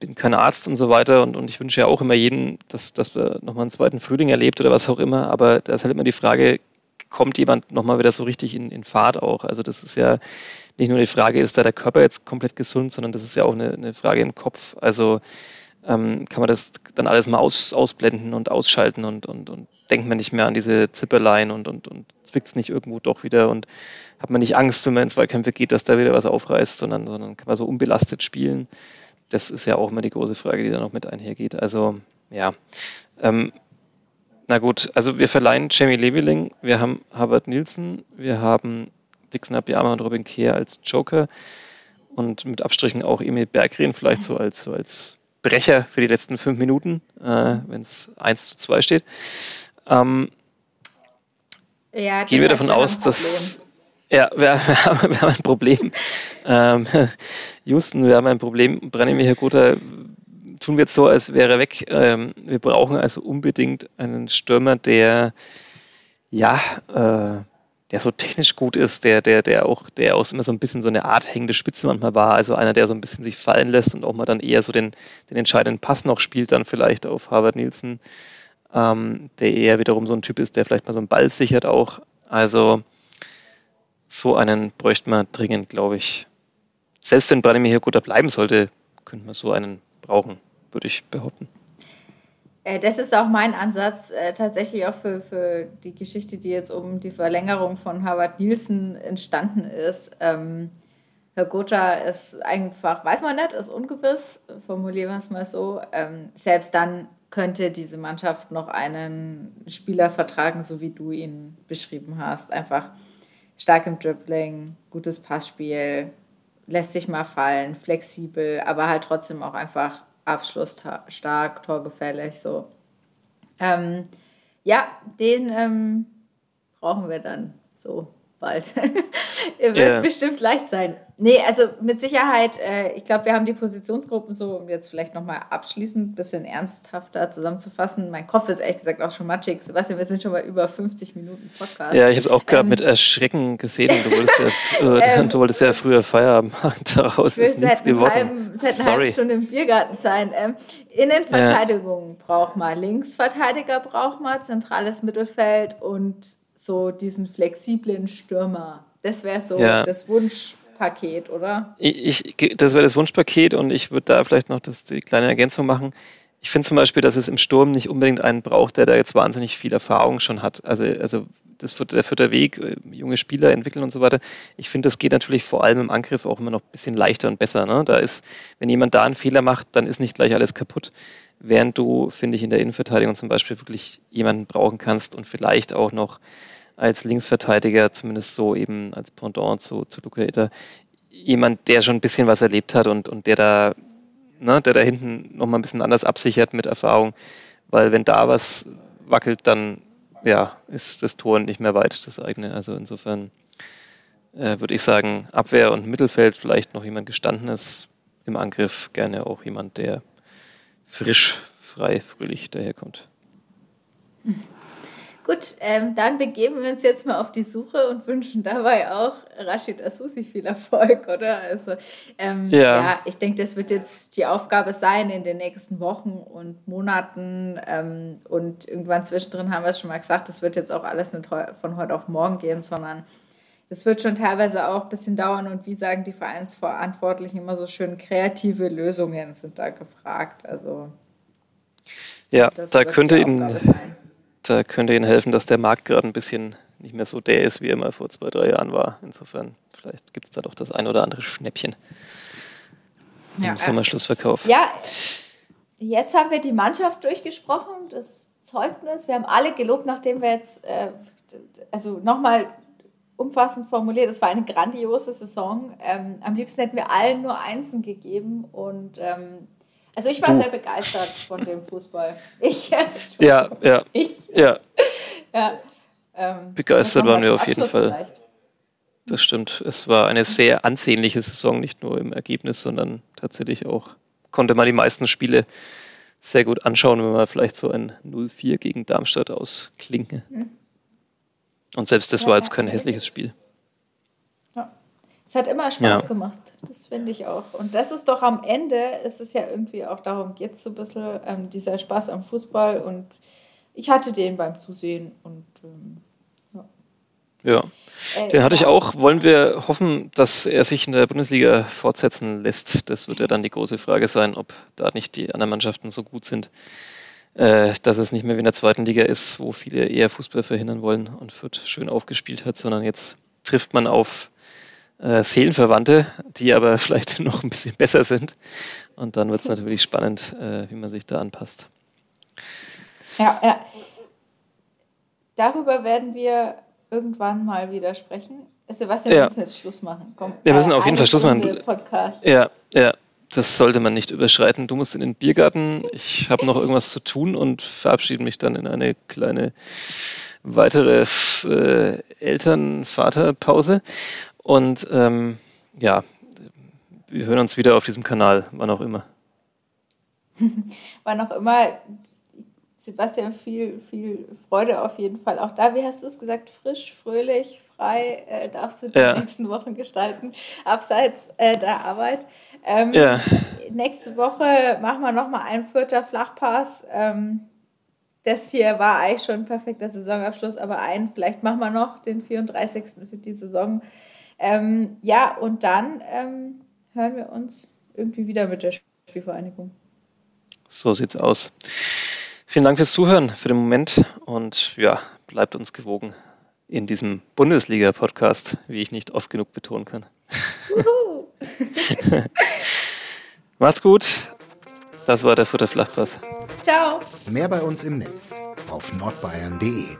bin kein Arzt und so weiter und, und ich wünsche ja auch immer jedem, dass, dass wir nochmal einen zweiten Frühling erlebt oder was auch immer, aber da ist halt immer die Frage, kommt jemand nochmal wieder so richtig in, in Fahrt auch? Also das ist ja nicht nur die Frage, ist da der Körper jetzt komplett gesund, sondern das ist ja auch eine, eine Frage im Kopf. Also ähm, kann man das dann alles mal aus, ausblenden und ausschalten und, und, und denkt man nicht mehr an diese Zipperlein und, und, und zwickt es nicht irgendwo doch wieder und hat man nicht Angst, wenn man in Zweikämpfe geht, dass da wieder was aufreißt, sondern, sondern kann man so unbelastet spielen. Das ist ja auch immer die große Frage, die da noch mit einhergeht. Also ja, ähm, na gut, also wir verleihen Jamie Leveling, wir haben Harvard Nielsen, wir haben Dixon Abiyama und Robin Kehr als Joker und mit Abstrichen auch Emil Berggren vielleicht so als, so als Brecher für die letzten fünf Minuten, äh, wenn es 1 zu 2 steht. Ähm, ja, gehen wir davon aus, dass ja, wir, wir, haben, wir, haben, ein Problem. Ähm, Houston, wir haben ein Problem. Branimir Hergota tun wir jetzt so, als wäre er weg. Ähm, wir brauchen also unbedingt einen Stürmer, der ja, äh, der so technisch gut ist, der, der, der auch, der auch immer so ein bisschen so eine Art hängende Spitze manchmal war, also einer, der so ein bisschen sich fallen lässt und auch mal dann eher so den, den entscheidenden Pass noch spielt, dann vielleicht auf Harvard Nielsen, ähm, der eher wiederum so ein Typ ist, der vielleicht mal so einen Ball sichert auch. Also so einen bräuchte man dringend, glaube ich. Selbst wenn Branimir hier guter bleiben sollte, könnte man so einen brauchen, würde ich behaupten. Äh, das ist auch mein Ansatz, äh, tatsächlich auch für, für die Geschichte, die jetzt um die Verlängerung von Harvard Nielsen entstanden ist. Ähm, Herr Gotha ist einfach, weiß man nicht, ist ungewiss, formulieren wir es mal so. Ähm, selbst dann könnte diese Mannschaft noch einen Spieler vertragen, so wie du ihn beschrieben hast. Einfach stark im Dribbling, gutes Passspiel, lässt sich mal fallen, flexibel, aber halt trotzdem auch einfach abschlussstark, torgefällig so. Ähm, ja, den ähm, brauchen wir dann so bald. Wird yeah. bestimmt leicht sein. Nee, also mit Sicherheit, äh, ich glaube, wir haben die Positionsgruppen so, um jetzt vielleicht nochmal abschließend ein bisschen ernsthafter zusammenzufassen. Mein Kopf ist ehrlich gesagt auch schon matschig. Sebastian, wir sind schon mal über 50 Minuten Podcast. Ja, ich habe es auch gerade ähm, mit Erschrecken gesehen. Du wolltest ja, äh, ähm, du wolltest ja früher Feierabend machen. Daraus ist nichts geworden. Es hätte eine halbe Stunde im Biergarten sein. Ähm, Innenverteidigung ja. braucht man, Linksverteidiger braucht man, zentrales Mittelfeld und so diesen flexiblen Stürmer. Das wäre so ja. das Wunschpaket, oder? Ich, das wäre das Wunschpaket und ich würde da vielleicht noch das, die kleine Ergänzung machen. Ich finde zum Beispiel, dass es im Sturm nicht unbedingt einen braucht, der da jetzt wahnsinnig viel Erfahrung schon hat. Also, also das wird der vierte Weg, äh, junge Spieler entwickeln und so weiter. Ich finde, das geht natürlich vor allem im Angriff auch immer noch ein bisschen leichter und besser. Ne? Da ist, wenn jemand da einen Fehler macht, dann ist nicht gleich alles kaputt. Während du, finde ich, in der Innenverteidigung zum Beispiel wirklich jemanden brauchen kannst und vielleicht auch noch als Linksverteidiger, zumindest so eben als Pendant zu, zu Luca Itter, jemand, der schon ein bisschen was erlebt hat und, und der da, ne, der da hinten nochmal ein bisschen anders absichert mit Erfahrung, weil wenn da was wackelt, dann ja, ist das Tor nicht mehr weit, das eigene. Also insofern äh, würde ich sagen, Abwehr und Mittelfeld vielleicht noch jemand gestandenes im Angriff, gerne auch jemand, der frisch, frei, fröhlich daherkommt. Gut, ähm, dann begeben wir uns jetzt mal auf die Suche und wünschen dabei auch Rashid Asusi viel Erfolg, oder? Also, ähm, ja. ja. ich denke, das wird jetzt die Aufgabe sein in den nächsten Wochen und Monaten. Ähm, und irgendwann zwischendrin haben wir es schon mal gesagt, das wird jetzt auch alles nicht von heute auf morgen gehen, sondern das wird schon teilweise auch ein bisschen dauern. Und wie sagen die Vereinsverantwortlichen immer so schön, kreative Lösungen sind da gefragt. Also, ja, da könnte Ihnen. Sein da könnte Ihnen helfen, dass der Markt gerade ein bisschen nicht mehr so der ist, wie er mal vor zwei, drei Jahren war. Insofern, vielleicht gibt es da doch das ein oder andere Schnäppchen ja, im Sommerschlussverkauf. Ja, jetzt haben wir die Mannschaft durchgesprochen, das Zeugnis. Wir haben alle gelobt, nachdem wir jetzt, äh, also nochmal umfassend formuliert, es war eine grandiose Saison. Ähm, am liebsten hätten wir allen nur Einsen gegeben und ähm, also ich war sehr begeistert von dem Fußball. Ich. ja, ja. Ich. Ja. ja ähm, begeistert waren wir auf jeden Fall. Vielleicht. Das stimmt. Es war eine sehr ansehnliche Saison, nicht nur im Ergebnis, sondern tatsächlich auch konnte man die meisten Spiele sehr gut anschauen, wenn man vielleicht so ein 0-4 gegen Darmstadt ausklinge. Mhm. Und selbst das ja, war jetzt kein hässliches Spiel. Es hat immer Spaß ja. gemacht. Das finde ich auch. Und das ist doch am Ende, ist es ja irgendwie auch darum, jetzt so ein bisschen ähm, dieser Spaß am Fußball. Und ich hatte den beim Zusehen und ähm, ja. Äh, Den hatte ich auch. Wollen wir hoffen, dass er sich in der Bundesliga fortsetzen lässt? Das wird ja dann die große Frage sein, ob da nicht die anderen Mannschaften so gut sind, äh, dass es nicht mehr wie in der zweiten Liga ist, wo viele eher Fußball verhindern wollen und Fürth schön aufgespielt hat, sondern jetzt trifft man auf äh, Seelenverwandte, die aber vielleicht noch ein bisschen besser sind. Und dann wird es natürlich spannend, äh, wie man sich da anpasst. Ja, ja. Darüber werden wir irgendwann mal wieder sprechen. Sebastian, wir müssen jetzt Schluss machen. Komm, wir müssen auf jeden Fall Schluss machen. Podcast. Ja, ja, das sollte man nicht überschreiten. Du musst in den Biergarten. Ich habe noch irgendwas zu tun und verabschiede mich dann in eine kleine weitere äh, Eltern-Vater-Pause. Und ähm, ja, wir hören uns wieder auf diesem Kanal, wann auch immer. wann auch immer. Sebastian, viel, viel Freude auf jeden Fall auch da. Wie hast du es gesagt? Frisch, fröhlich, frei äh, darfst du die ja. nächsten Wochen gestalten, abseits äh, der Arbeit. Ähm, ja. Nächste Woche machen wir nochmal einen vierter Flachpass. Ähm, das hier war eigentlich schon ein perfekter Saisonabschluss, aber einen, vielleicht machen wir noch den 34. für die Saison. Ähm, ja, und dann ähm, hören wir uns irgendwie wieder mit der Spielvereinigung. So sieht's aus. Vielen Dank fürs Zuhören für den Moment und ja, bleibt uns gewogen in diesem Bundesliga-Podcast, wie ich nicht oft genug betonen kann. Macht's gut. Das war der Futter Flachpass. Ciao. Mehr bei uns im Netz auf nordbayern.de.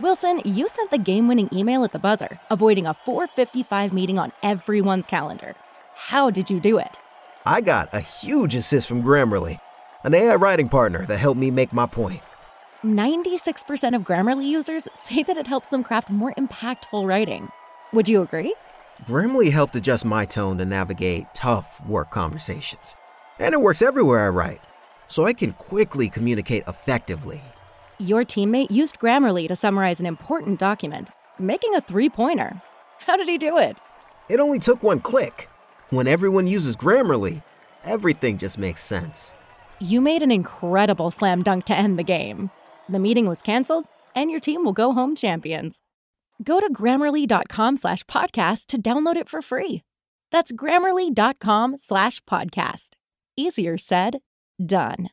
Wilson, you sent the game-winning email at the buzzer, avoiding a 4:55 meeting on everyone's calendar. How did you do it? I got a huge assist from Grammarly, an AI writing partner that helped me make my point. 96% of Grammarly users say that it helps them craft more impactful writing. Would you agree? Grammarly helped adjust my tone to navigate tough work conversations. And it works everywhere I write, so I can quickly communicate effectively. Your teammate used Grammarly to summarize an important document, making a three pointer. How did he do it? It only took one click. When everyone uses Grammarly, everything just makes sense. You made an incredible slam dunk to end the game. The meeting was canceled, and your team will go home champions. Go to grammarly.com slash podcast to download it for free. That's grammarly.com slash podcast. Easier said, done.